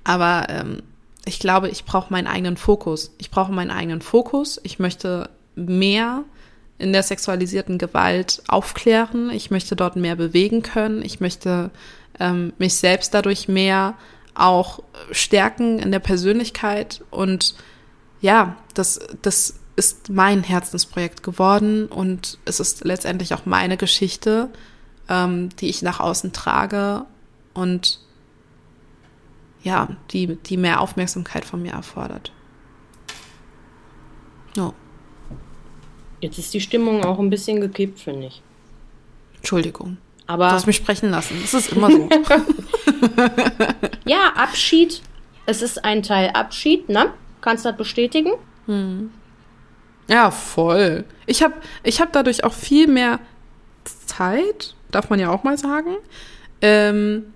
Speaker 3: aber, ähm, ich glaube, ich brauche meinen eigenen Fokus. Ich brauche meinen eigenen Fokus. Ich möchte mehr in der sexualisierten Gewalt aufklären. Ich möchte dort mehr bewegen können. Ich möchte ähm, mich selbst dadurch mehr auch stärken in der Persönlichkeit. Und ja, das, das ist mein Herzensprojekt geworden und es ist letztendlich auch meine Geschichte, ähm, die ich nach außen trage und ja, die, die mehr Aufmerksamkeit von mir erfordert.
Speaker 2: Ja. Jetzt ist die Stimmung auch ein bisschen gekippt, finde ich.
Speaker 3: Entschuldigung. Aber du hast mich sprechen lassen. Das ist immer so.
Speaker 2: ja, Abschied. Es ist ein Teil Abschied, ne? Kannst du das bestätigen?
Speaker 3: Hm. Ja, voll. Ich habe ich hab dadurch auch viel mehr Zeit, darf man ja auch mal sagen. Ähm,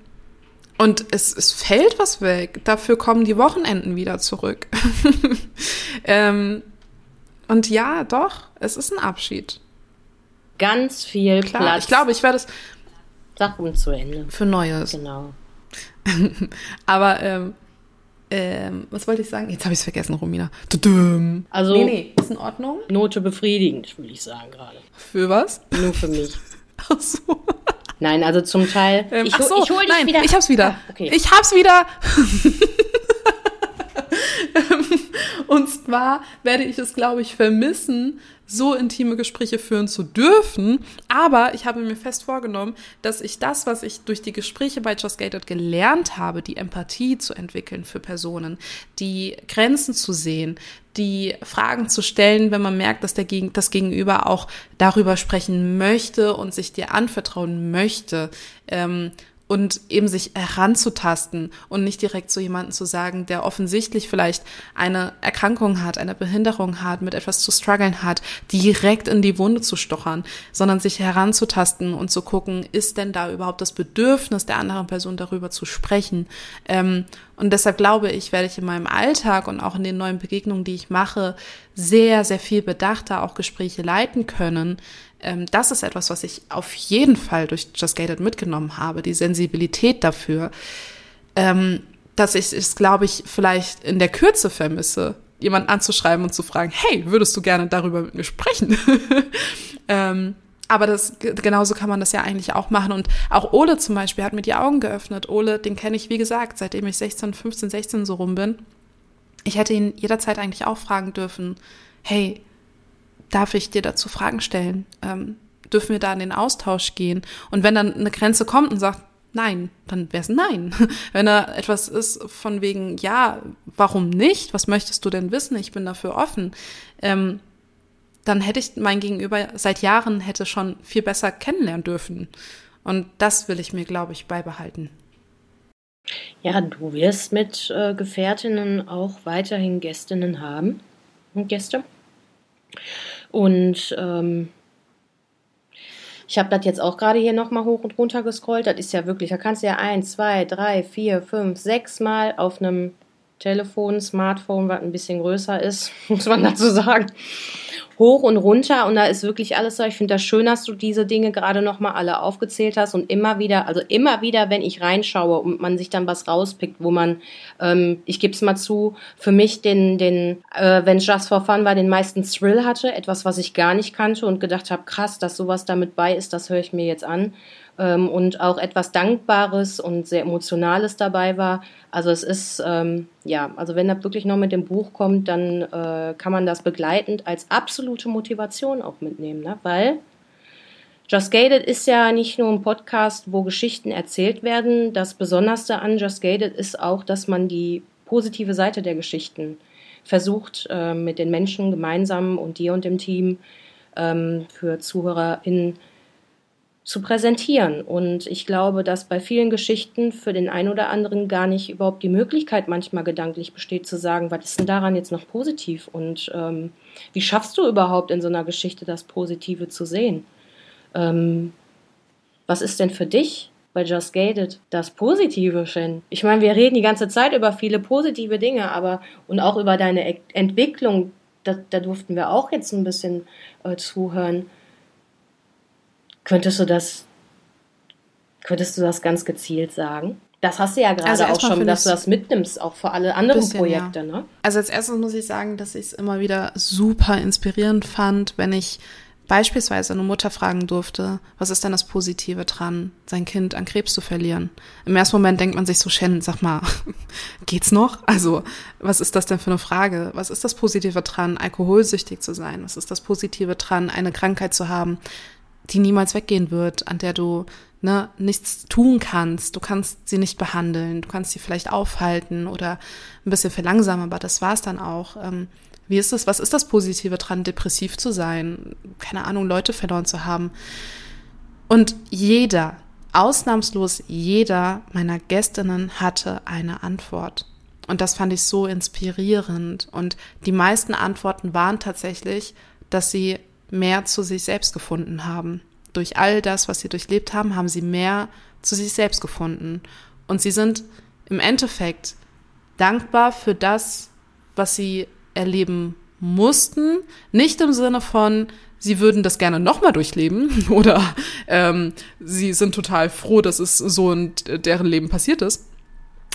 Speaker 3: und es, es fällt was weg. Dafür kommen die Wochenenden wieder zurück. ähm, und ja, doch, es ist ein Abschied.
Speaker 2: Ganz viel Klar, Platz.
Speaker 3: Ich glaube, ich werde es.
Speaker 2: Uns zu Ende.
Speaker 3: Für Neues.
Speaker 2: Genau.
Speaker 3: Aber, ähm, ähm, was wollte ich sagen? Jetzt habe ich es vergessen, Romina.
Speaker 2: Also,
Speaker 3: nee, nee, ist in Ordnung.
Speaker 2: Note befriedigend, würde ich sagen gerade.
Speaker 3: Für was?
Speaker 2: Nur für mich.
Speaker 3: Ach so.
Speaker 2: Nein, also zum Teil.
Speaker 3: Ähm, ich, ach so, ich hol dich nein,
Speaker 2: wieder.
Speaker 3: Ich hab's wieder. Ah, okay. Ich hab's wieder. Und zwar werde ich es, glaube ich, vermissen, so intime Gespräche führen zu dürfen. Aber ich habe mir fest vorgenommen, dass ich das, was ich durch die Gespräche bei Just Gated gelernt habe, die Empathie zu entwickeln für Personen, die Grenzen zu sehen, die Fragen zu stellen, wenn man merkt, dass der Gegen das Gegenüber auch darüber sprechen möchte und sich dir anvertrauen möchte. Ähm, und eben sich heranzutasten und nicht direkt zu jemandem zu sagen, der offensichtlich vielleicht eine Erkrankung hat, eine Behinderung hat, mit etwas zu strugglen hat, direkt in die Wunde zu stochern, sondern sich heranzutasten und zu gucken, ist denn da überhaupt das Bedürfnis der anderen Person darüber zu sprechen? Ähm, und deshalb glaube ich, werde ich in meinem Alltag und auch in den neuen Begegnungen, die ich mache, sehr, sehr viel bedachter auch Gespräche leiten können, ähm, das ist etwas, was ich auf jeden Fall durch Just Gated mitgenommen habe, die Sensibilität dafür, ähm, dass ich es, glaube ich, vielleicht in der Kürze vermisse, jemanden anzuschreiben und zu fragen, hey, würdest du gerne darüber mit mir sprechen? aber das, genauso kann man das ja eigentlich auch machen. Und auch Ole zum Beispiel hat mir die Augen geöffnet. Ole, den kenne ich, wie gesagt, seitdem ich 16, 15, 16 so rum bin. Ich hätte ihn jederzeit eigentlich auch fragen dürfen, hey, darf ich dir dazu Fragen stellen? Ähm, dürfen wir da in den Austausch gehen? Und wenn dann eine Grenze kommt und sagt, nein, dann wäre es nein. Wenn da etwas ist von wegen, ja, warum nicht? Was möchtest du denn wissen? Ich bin dafür offen. Ähm, dann hätte ich mein Gegenüber seit Jahren hätte schon viel besser kennenlernen dürfen. Und das will ich mir, glaube ich, beibehalten.
Speaker 2: Ja, du wirst mit äh, Gefährtinnen auch weiterhin Gästinnen haben und Gäste. Und ähm, Ich habe das jetzt auch gerade hier nochmal hoch und runter gescrollt. Das ist ja wirklich, da kannst du ja eins, zwei, drei, vier, fünf, sechs Mal auf einem Telefon, Smartphone, was ein bisschen größer ist, muss man dazu sagen, hoch und runter und da ist wirklich alles so. Ich finde das schön, dass du diese Dinge gerade nochmal alle aufgezählt hast und immer wieder, also immer wieder, wenn ich reinschaue und man sich dann was rauspickt, wo man, ähm, ich gebe es mal zu, für mich den, den, äh, wenn Just for Fun war, den meisten Thrill hatte, etwas, was ich gar nicht kannte und gedacht habe, krass, dass sowas damit bei ist, das höre ich mir jetzt an ähm, und auch etwas Dankbares und sehr Emotionales dabei war. Also es ist, ähm, ja, also wenn das wirklich noch mit dem Buch kommt, dann äh, kann man das begleitend als absolute Motivation auch mitnehmen, ne? weil Just Gated ist ja nicht nur ein Podcast, wo Geschichten erzählt werden. Das Besonderste an Just Gated ist auch, dass man die positive Seite der Geschichten versucht, äh, mit den Menschen gemeinsam und dir und dem Team ähm, für ZuhörerInnen zu präsentieren. Und ich glaube, dass bei vielen Geschichten für den einen oder anderen gar nicht überhaupt die Möglichkeit manchmal gedanklich besteht zu sagen, was ist denn daran jetzt noch positiv und ähm, wie schaffst du überhaupt in so einer Geschichte das Positive zu sehen? Ähm, was ist denn für dich bei Just Gated das Positive, Shen? Ich meine, wir reden die ganze Zeit über viele positive Dinge, aber und auch über deine Entwicklung, da, da durften wir auch jetzt ein bisschen äh, zuhören. Könntest du das, könntest du das ganz gezielt sagen? Das hast du ja gerade also auch schon, dass du das mitnimmst, auch für alle anderen bisschen, Projekte, ja. ne?
Speaker 3: Also als erstes muss ich sagen, dass ich es immer wieder super inspirierend fand, wenn ich beispielsweise eine Mutter fragen durfte, was ist denn das Positive dran, sein Kind an Krebs zu verlieren? Im ersten Moment denkt man sich so, Shen, sag mal, geht's noch? Also, was ist das denn für eine Frage? Was ist das Positive dran, alkoholsüchtig zu sein? Was ist das Positive dran, eine Krankheit zu haben, die niemals weggehen wird, an der du ne, nichts tun kannst. Du kannst sie nicht behandeln, du kannst sie vielleicht aufhalten oder ein bisschen verlangsamen, aber das war's dann auch. Ähm, wie ist es, was ist das Positive dran, depressiv zu sein, keine Ahnung, Leute verloren zu haben? Und jeder, ausnahmslos jeder meiner Gästinnen hatte eine Antwort. Und das fand ich so inspirierend. Und die meisten Antworten waren tatsächlich, dass sie mehr zu sich selbst gefunden haben. Durch all das, was sie durchlebt haben, haben sie mehr zu sich selbst gefunden. Und sie sind im Endeffekt dankbar für das, was sie erleben mussten. Nicht im Sinne von, sie würden das gerne nochmal durchleben oder ähm, sie sind total froh, dass es so in deren Leben passiert ist,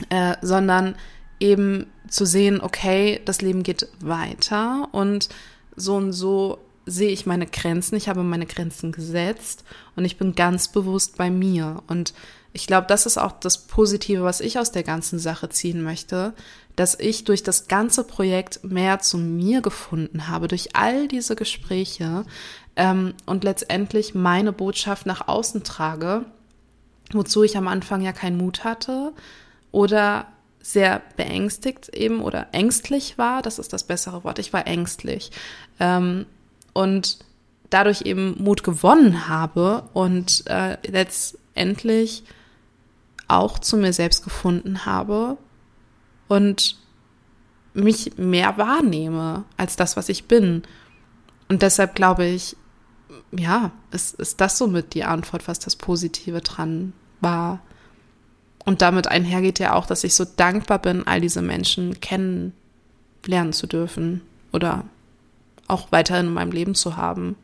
Speaker 3: äh, sondern eben zu sehen, okay, das Leben geht weiter und so und so sehe ich meine Grenzen, ich habe meine Grenzen gesetzt und ich bin ganz bewusst bei mir. Und ich glaube, das ist auch das Positive, was ich aus der ganzen Sache ziehen möchte, dass ich durch das ganze Projekt mehr zu mir gefunden habe, durch all diese Gespräche ähm, und letztendlich meine Botschaft nach außen trage, wozu ich am Anfang ja keinen Mut hatte oder sehr beängstigt eben oder ängstlich war, das ist das bessere Wort, ich war ängstlich. Ähm, und dadurch eben Mut gewonnen habe und äh, letztendlich auch zu mir selbst gefunden habe und mich mehr wahrnehme als das, was ich bin. Und deshalb glaube ich, ja, ist, ist das somit die Antwort, was das Positive dran war. Und damit einhergeht ja auch, dass ich so dankbar bin, all diese Menschen kennenlernen zu dürfen oder auch weiterhin in meinem Leben zu haben.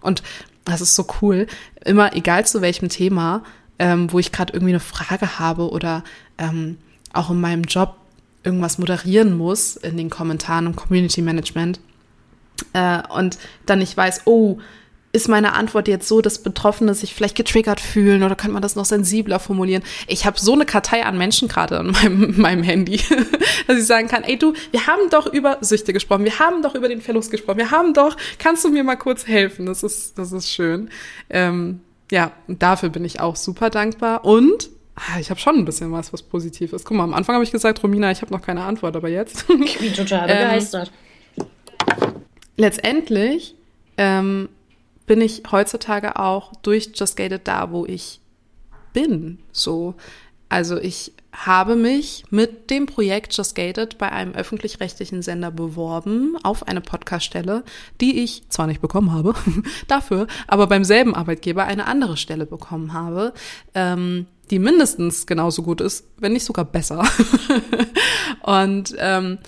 Speaker 3: Und das ist so cool. Immer, egal zu welchem Thema, ähm, wo ich gerade irgendwie eine Frage habe oder ähm, auch in meinem Job irgendwas moderieren muss in den Kommentaren und Community Management äh, und dann nicht weiß, oh, ist meine Antwort jetzt so, dass Betroffene sich vielleicht getriggert fühlen oder könnte man das noch sensibler formulieren? Ich habe so eine Kartei an Menschen gerade an meinem, meinem Handy, dass ich sagen kann, ey du, wir haben doch über Süchte gesprochen, wir haben doch über den Verlust gesprochen, wir haben doch, kannst du mir mal kurz helfen? Das ist, das ist schön. Ähm, ja, dafür bin ich auch super dankbar und ah, ich habe schon ein bisschen was, was positiv ist. Guck mal, am Anfang habe ich gesagt, Romina, ich habe noch keine Antwort, aber jetzt.
Speaker 2: ich bin total begeistert. Ähm,
Speaker 3: letztendlich ähm, bin ich heutzutage auch durch Just Gated da, wo ich bin. So, also ich habe mich mit dem Projekt Just Gated bei einem öffentlich-rechtlichen Sender beworben auf eine Podcaststelle, die ich zwar nicht bekommen habe, dafür, aber beim selben Arbeitgeber eine andere Stelle bekommen habe, ähm, die mindestens genauso gut ist, wenn nicht sogar besser. Und ähm,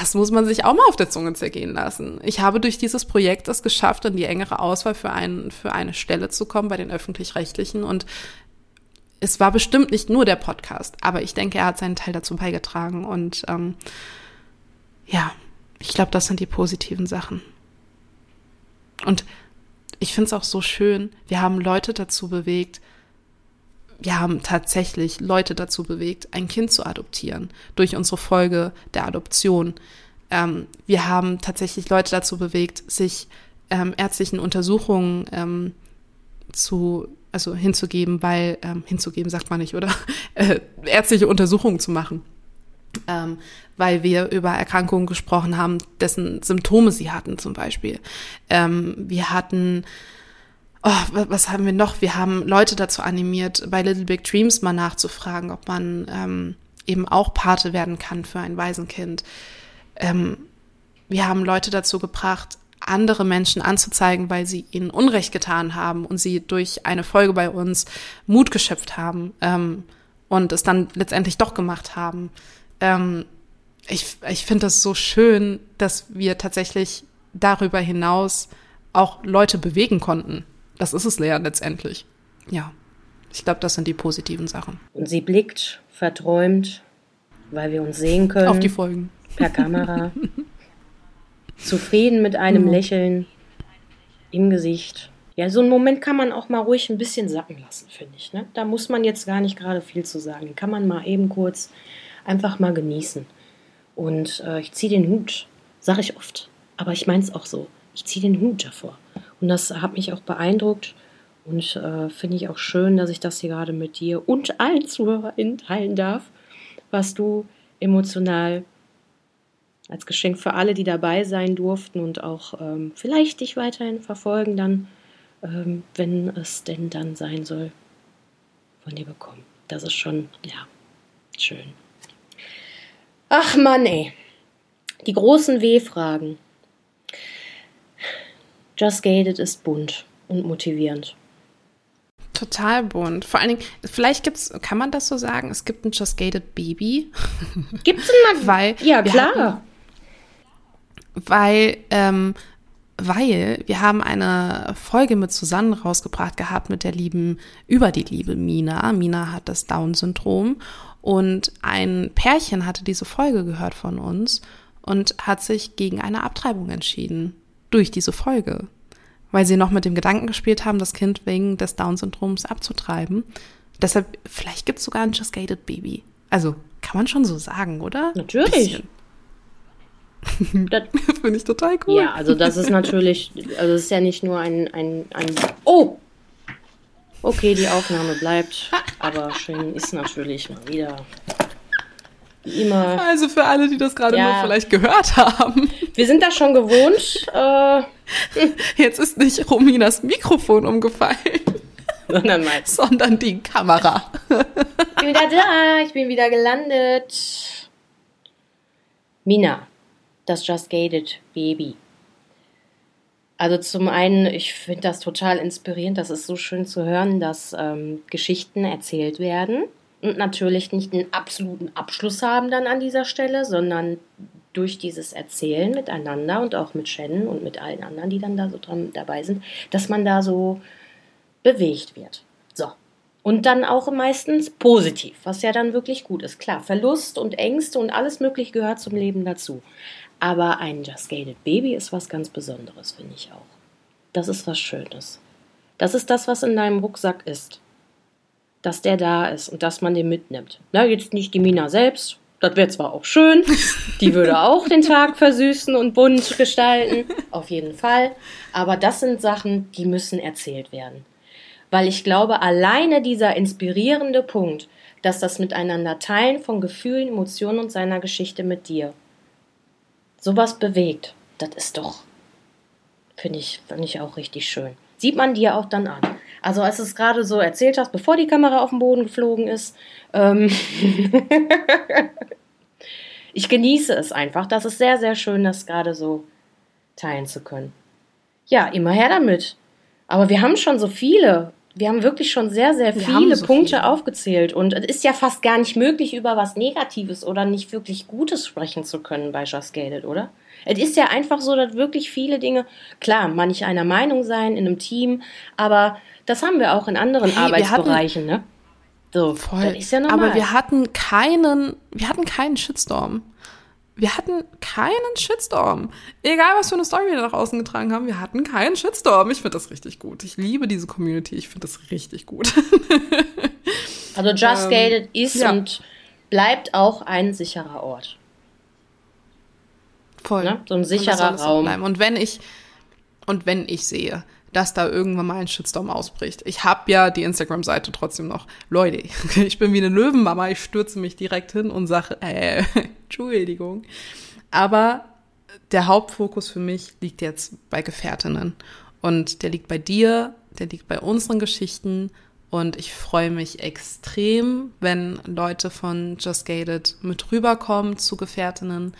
Speaker 3: das muss man sich auch mal auf der Zunge zergehen lassen. Ich habe durch dieses Projekt es geschafft, in die engere Auswahl für, ein, für eine Stelle zu kommen bei den öffentlich-rechtlichen und es war bestimmt nicht nur der Podcast, aber ich denke, er hat seinen Teil dazu beigetragen. Und ähm, ja, ich glaube, das sind die positiven Sachen. Und ich finde es auch so schön, wir haben Leute dazu bewegt, wir haben tatsächlich Leute dazu bewegt, ein Kind zu adoptieren durch unsere Folge der Adoption. Ähm, wir haben tatsächlich Leute dazu bewegt, sich ähm, ärztlichen Untersuchungen ähm, zu also hinzugeben, weil, ähm, hinzugeben sagt man nicht, oder? Äh, ärztliche Untersuchungen zu machen. Ähm, weil wir über Erkrankungen gesprochen haben, dessen Symptome sie hatten zum Beispiel. Ähm, wir hatten, oh, was haben wir noch? Wir haben Leute dazu animiert, bei Little Big Dreams mal nachzufragen, ob man ähm, eben auch Pate werden kann für ein Waisenkind. Ähm, wir haben Leute dazu gebracht, andere Menschen anzuzeigen, weil sie ihnen Unrecht getan haben und sie durch eine Folge bei uns Mut geschöpft haben ähm, und es dann letztendlich doch gemacht haben. Ähm, ich ich finde das so schön, dass wir tatsächlich darüber hinaus auch Leute bewegen konnten. Das ist es leer letztendlich. Ja, ich glaube, das sind die positiven Sachen.
Speaker 2: Und sie blickt verträumt, weil wir uns sehen können.
Speaker 3: Auf die Folgen.
Speaker 2: Per Kamera. zufrieden mit einem mhm. Lächeln im Gesicht. Ja, so einen Moment kann man auch mal ruhig ein bisschen sacken lassen, finde ich. Ne? Da muss man jetzt gar nicht gerade viel zu sagen. Den kann man mal eben kurz einfach mal genießen. Und äh, ich ziehe den Hut, sage ich oft, aber ich meine es auch so. Ich ziehe den Hut davor. Und das hat mich auch beeindruckt und äh, finde ich auch schön, dass ich das hier gerade mit dir und allen ZuhörerInnen teilen darf, was du emotional als Geschenk für alle, die dabei sein durften und auch ähm, vielleicht dich weiterhin verfolgen, dann, ähm, wenn es denn dann sein soll, von dir bekommen. Das ist schon, ja, schön. Ach Mann, ey. Die großen W-Fragen. Just Gated ist bunt und motivierend.
Speaker 3: Total bunt. Vor allen Dingen, vielleicht gibt's, kann man das so sagen, es gibt ein Just Gated Baby.
Speaker 2: Gibt's ein
Speaker 3: Weil
Speaker 2: ja, klar. Hatten,
Speaker 3: weil, ähm, weil wir haben eine Folge mit Susanne rausgebracht gehabt mit der lieben, über die liebe Mina. Mina hat das Down-Syndrom und ein Pärchen hatte diese Folge gehört von uns und hat sich gegen eine Abtreibung entschieden. Durch diese Folge. Weil sie noch mit dem Gedanken gespielt haben, das Kind wegen des Down-Syndroms abzutreiben. Deshalb, vielleicht gibt es sogar ein Just Gated Baby. Also, kann man schon so sagen, oder?
Speaker 2: Natürlich. Bisschen.
Speaker 3: Finde ich total cool.
Speaker 2: Ja, also das ist natürlich, also es ist ja nicht nur ein, ein, ein Oh! Okay, die Aufnahme bleibt, aber schön ist natürlich mal wieder wie immer.
Speaker 3: Also für alle, die das gerade ja. nur vielleicht gehört haben.
Speaker 2: Wir sind das schon gewohnt. Äh,
Speaker 3: Jetzt ist nicht Rominas Mikrofon umgefallen. Sondern, sondern die Kamera.
Speaker 2: Ich bin wieder da, ich bin wieder gelandet. Mina, das Just Gated Baby. Also zum einen, ich finde das total inspirierend, das ist so schön zu hören, dass ähm, Geschichten erzählt werden und natürlich nicht einen absoluten Abschluss haben dann an dieser Stelle, sondern durch dieses Erzählen miteinander und auch mit Shannon und mit allen anderen, die dann da so dran dabei sind, dass man da so bewegt wird. So. Und dann auch meistens positiv, was ja dann wirklich gut ist. Klar, Verlust und Ängste und alles Mögliche gehört zum Leben dazu. Aber ein Just Gated Baby ist was ganz Besonderes, finde ich auch. Das ist was Schönes. Das ist das, was in deinem Rucksack ist. Dass der da ist und dass man den mitnimmt. Na, jetzt nicht die Mina selbst. Das wäre zwar auch schön. Die würde auch den Tag versüßen und bunt gestalten. Auf jeden Fall. Aber das sind Sachen, die müssen erzählt werden. Weil ich glaube, alleine dieser inspirierende Punkt, dass das Miteinander teilen von Gefühlen, Emotionen und seiner Geschichte mit dir sowas bewegt, das ist doch, finde ich, finde ich auch richtig schön. Sieht man dir auch dann an. Also als du es gerade so erzählt hast, bevor die Kamera auf den Boden geflogen ist, ähm ich genieße es einfach. Das ist sehr, sehr schön, das gerade so teilen zu können. Ja, immer her damit. Aber wir haben schon so viele. Wir haben wirklich schon sehr, sehr viele so Punkte viele. aufgezählt. Und es ist ja fast gar nicht möglich, über was Negatives oder nicht wirklich Gutes sprechen zu können bei Just Gated, oder? Es ist ja einfach so, dass wirklich viele Dinge, klar, man nicht einer Meinung sein in einem Team, aber das haben wir auch in anderen hey, Arbeitsbereichen, hatten, ne?
Speaker 3: So, Voll. ist ja normal. Aber wir hatten keinen, wir hatten keinen Shitstorm. Wir hatten keinen Shitstorm. Egal, was für eine Story wir nach außen getragen haben, wir hatten keinen Shitstorm. Ich finde das richtig gut. Ich liebe diese Community. Ich finde das richtig gut.
Speaker 2: also Just ähm, Gated ist ja. und bleibt auch ein sicherer Ort.
Speaker 3: Voll. Ne? So ein sicherer Raum. Und wenn ich, und wenn ich sehe, dass da irgendwann mal ein Shitstorm ausbricht. Ich habe ja die Instagram-Seite trotzdem noch. Leute, ich bin wie eine Löwenmama, ich stürze mich direkt hin und sage, äh, Entschuldigung. Aber der Hauptfokus für mich liegt jetzt bei Gefährtinnen. Und der liegt bei dir, der liegt bei unseren Geschichten. Und ich freue mich extrem, wenn Leute von Just Gated mit rüberkommen zu Gefährtinnen.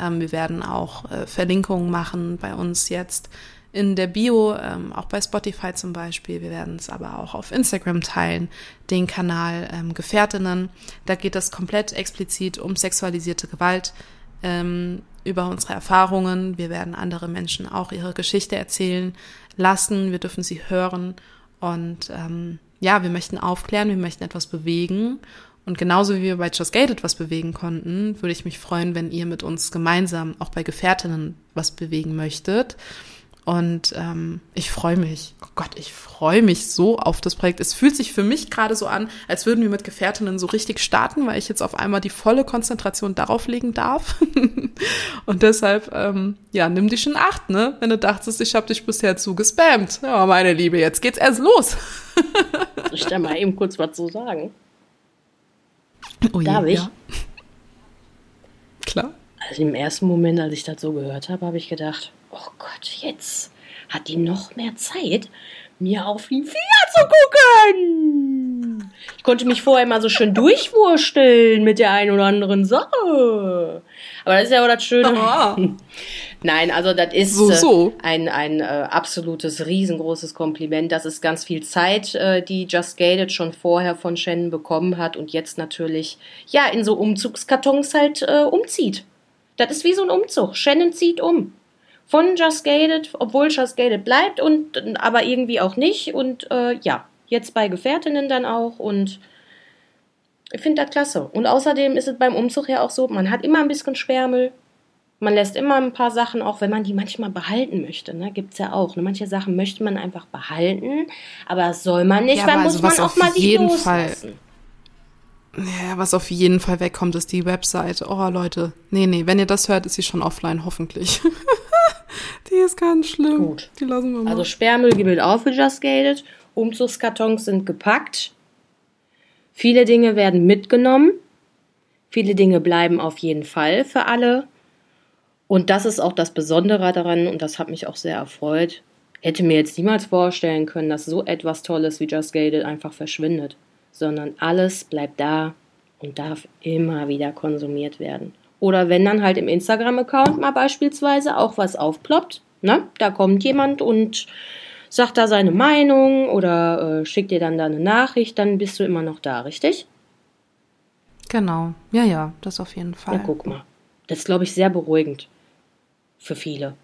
Speaker 3: Ähm, wir werden auch äh, Verlinkungen machen bei uns jetzt in der Bio, ähm, auch bei Spotify zum Beispiel. Wir werden es aber auch auf Instagram teilen, den Kanal ähm, Gefährtinnen. Da geht es komplett explizit um sexualisierte Gewalt, ähm, über unsere Erfahrungen. Wir werden andere Menschen auch ihre Geschichte erzählen lassen. Wir dürfen sie hören. Und ähm, ja, wir möchten aufklären, wir möchten etwas bewegen. Und genauso wie wir bei Just Gate etwas bewegen konnten, würde ich mich freuen, wenn ihr mit uns gemeinsam auch bei Gefährtinnen was bewegen möchtet. Und ähm, ich freue mich. Oh Gott, ich freue mich so auf das Projekt. Es fühlt sich für mich gerade so an, als würden wir mit Gefährtinnen so richtig starten, weil ich jetzt auf einmal die volle Konzentration darauf legen darf. und deshalb, ähm, ja, nimm dich in Acht, ne? Wenn du dachtest, ich habe dich bisher zugespammt. Ja, meine Liebe, jetzt geht's erst los.
Speaker 2: ich da mal eben kurz was zu sagen? Oh je, Darf ich? Ja.
Speaker 3: Klar.
Speaker 2: Also im ersten Moment, als ich das so gehört habe, habe ich gedacht, oh Gott, jetzt hat die noch mehr Zeit, mir auf die Finger zu gucken. Ich konnte mich vorher mal so schön durchwursteln mit der einen oder anderen Sache. Aber das ist ja auch das Schöne. Oh. Nein, also das ist so, so. Äh, ein, ein äh, absolutes, riesengroßes Kompliment. Das ist ganz viel Zeit, äh, die Just Gated schon vorher von Shannon bekommen hat und jetzt natürlich ja in so Umzugskartons halt äh, umzieht. Das ist wie so ein Umzug. Shannon zieht um von Just Gated, obwohl Just Gated bleibt und aber irgendwie auch nicht. Und äh, ja, jetzt bei Gefährtinnen dann auch und ich finde das klasse. Und außerdem ist es beim Umzug ja auch so, man hat immer ein bisschen Schwärmel. Man lässt immer ein paar Sachen, auch wenn man die manchmal behalten möchte, ne, gibt es ja auch. Ne? Manche Sachen möchte man einfach behalten, aber soll man nicht, ja, weil also muss man auch mal
Speaker 3: jeden loslassen. Fall ja, was auf jeden Fall wegkommt, ist die Webseite. Oh, Leute. Nee, nee, wenn ihr das hört, ist sie schon offline, hoffentlich. Die ist ganz schlimm. Gut. Die
Speaker 2: lassen wir mal. Also Sperrmüll gibt es auch für Just Gated. Umzugskartons sind gepackt. Viele Dinge werden mitgenommen. Viele Dinge bleiben auf jeden Fall für alle. Und das ist auch das Besondere daran und das hat mich auch sehr erfreut. Hätte mir jetzt niemals vorstellen können, dass so etwas Tolles wie Just Gated einfach verschwindet, sondern alles bleibt da und darf immer wieder konsumiert werden. Oder wenn dann halt im Instagram-Account mal beispielsweise auch was aufploppt, ne? Da kommt jemand und sagt da seine Meinung oder äh, schickt dir dann da eine Nachricht, dann bist du immer noch da, richtig?
Speaker 3: Genau, ja, ja, das auf jeden Fall. Ja,
Speaker 2: guck mal. Das ist, glaube ich, sehr beruhigend für viele.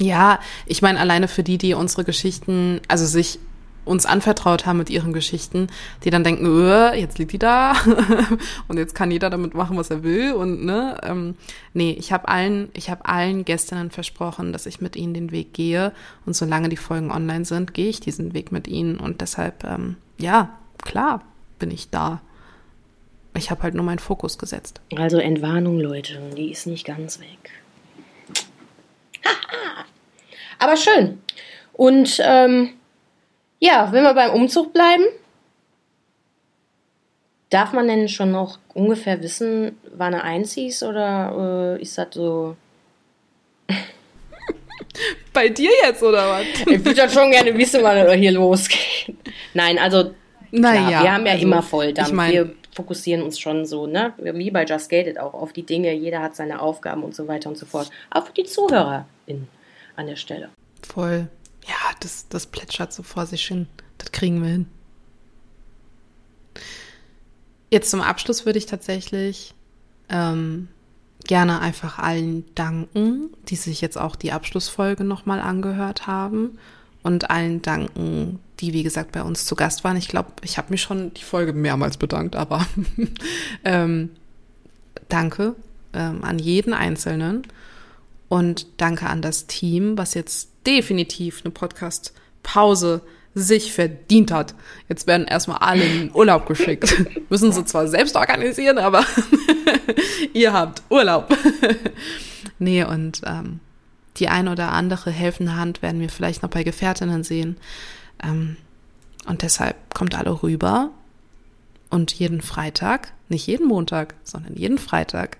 Speaker 3: Ja, ich meine, alleine für die, die unsere Geschichten, also sich uns anvertraut haben mit ihren Geschichten, die dann denken, öh, jetzt liegt die da und jetzt kann jeder damit machen, was er will und ne, ähm, nee, ich habe allen, ich habe allen Gästinnen versprochen, dass ich mit ihnen den Weg gehe und solange die Folgen online sind, gehe ich diesen Weg mit ihnen und deshalb, ähm, ja, klar, bin ich da. Ich habe halt nur meinen Fokus gesetzt.
Speaker 2: Also Entwarnung, Leute, die ist nicht ganz weg. Aber schön. Und ähm, ja, wenn wir beim Umzug bleiben, darf man denn schon noch ungefähr wissen, wann er einziehst oder äh, ist das so?
Speaker 3: Bei dir jetzt oder was?
Speaker 2: Ich würde schon gerne wissen, wann er hier losgeht. Nein, also
Speaker 3: Naja,
Speaker 2: klar, wir haben ja
Speaker 3: also,
Speaker 2: immer Volldampf.
Speaker 3: ich mein-
Speaker 2: wir fokussieren uns schon so, ne? Wie bei Just Gated auch auf die Dinge. Jeder hat seine Aufgaben und so weiter und so fort. Auch für die ZuhörerInnen an der Stelle.
Speaker 3: Voll. Ja, das, das plätschert so vor sich hin. Das kriegen wir hin. Jetzt zum Abschluss würde ich tatsächlich ähm, gerne einfach allen danken, die sich jetzt auch die Abschlussfolge nochmal angehört haben. Und allen danken, die, wie gesagt, bei uns zu Gast waren. Ich glaube, ich habe mich schon die Folge mehrmals bedankt, aber ähm, danke ähm, an jeden Einzelnen. Und danke an das Team, was jetzt definitiv eine Podcast-Pause sich verdient hat. Jetzt werden erstmal alle in Urlaub geschickt. Müssen sie zwar selbst organisieren, aber ihr habt Urlaub. nee, und ähm, die eine oder andere helfende Hand werden wir vielleicht noch bei Gefährtinnen sehen. Ähm, und deshalb kommt alle rüber. Und jeden Freitag, nicht jeden Montag, sondern jeden Freitag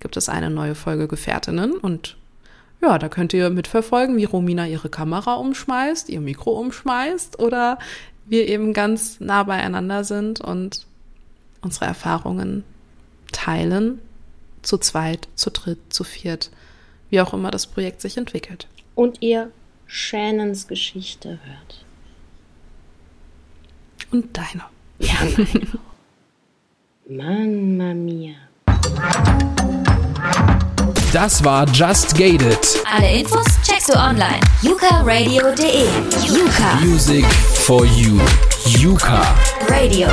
Speaker 3: gibt es eine neue Folge Gefährtinnen. Und ja, da könnt ihr mitverfolgen, wie Romina ihre Kamera umschmeißt, ihr Mikro umschmeißt oder wir eben ganz nah beieinander sind und unsere Erfahrungen teilen. Zu zweit, zu dritt, zu viert, wie auch immer das Projekt sich entwickelt.
Speaker 2: Und ihr Shannons Geschichte hört.
Speaker 3: Und deine.
Speaker 2: Ja, Mamma mia.
Speaker 4: Das war Just Gated.
Speaker 1: Alle Infos checkst du online. yukaradio.de. Yuka
Speaker 4: Music for you. Yuka.
Speaker 1: Radio.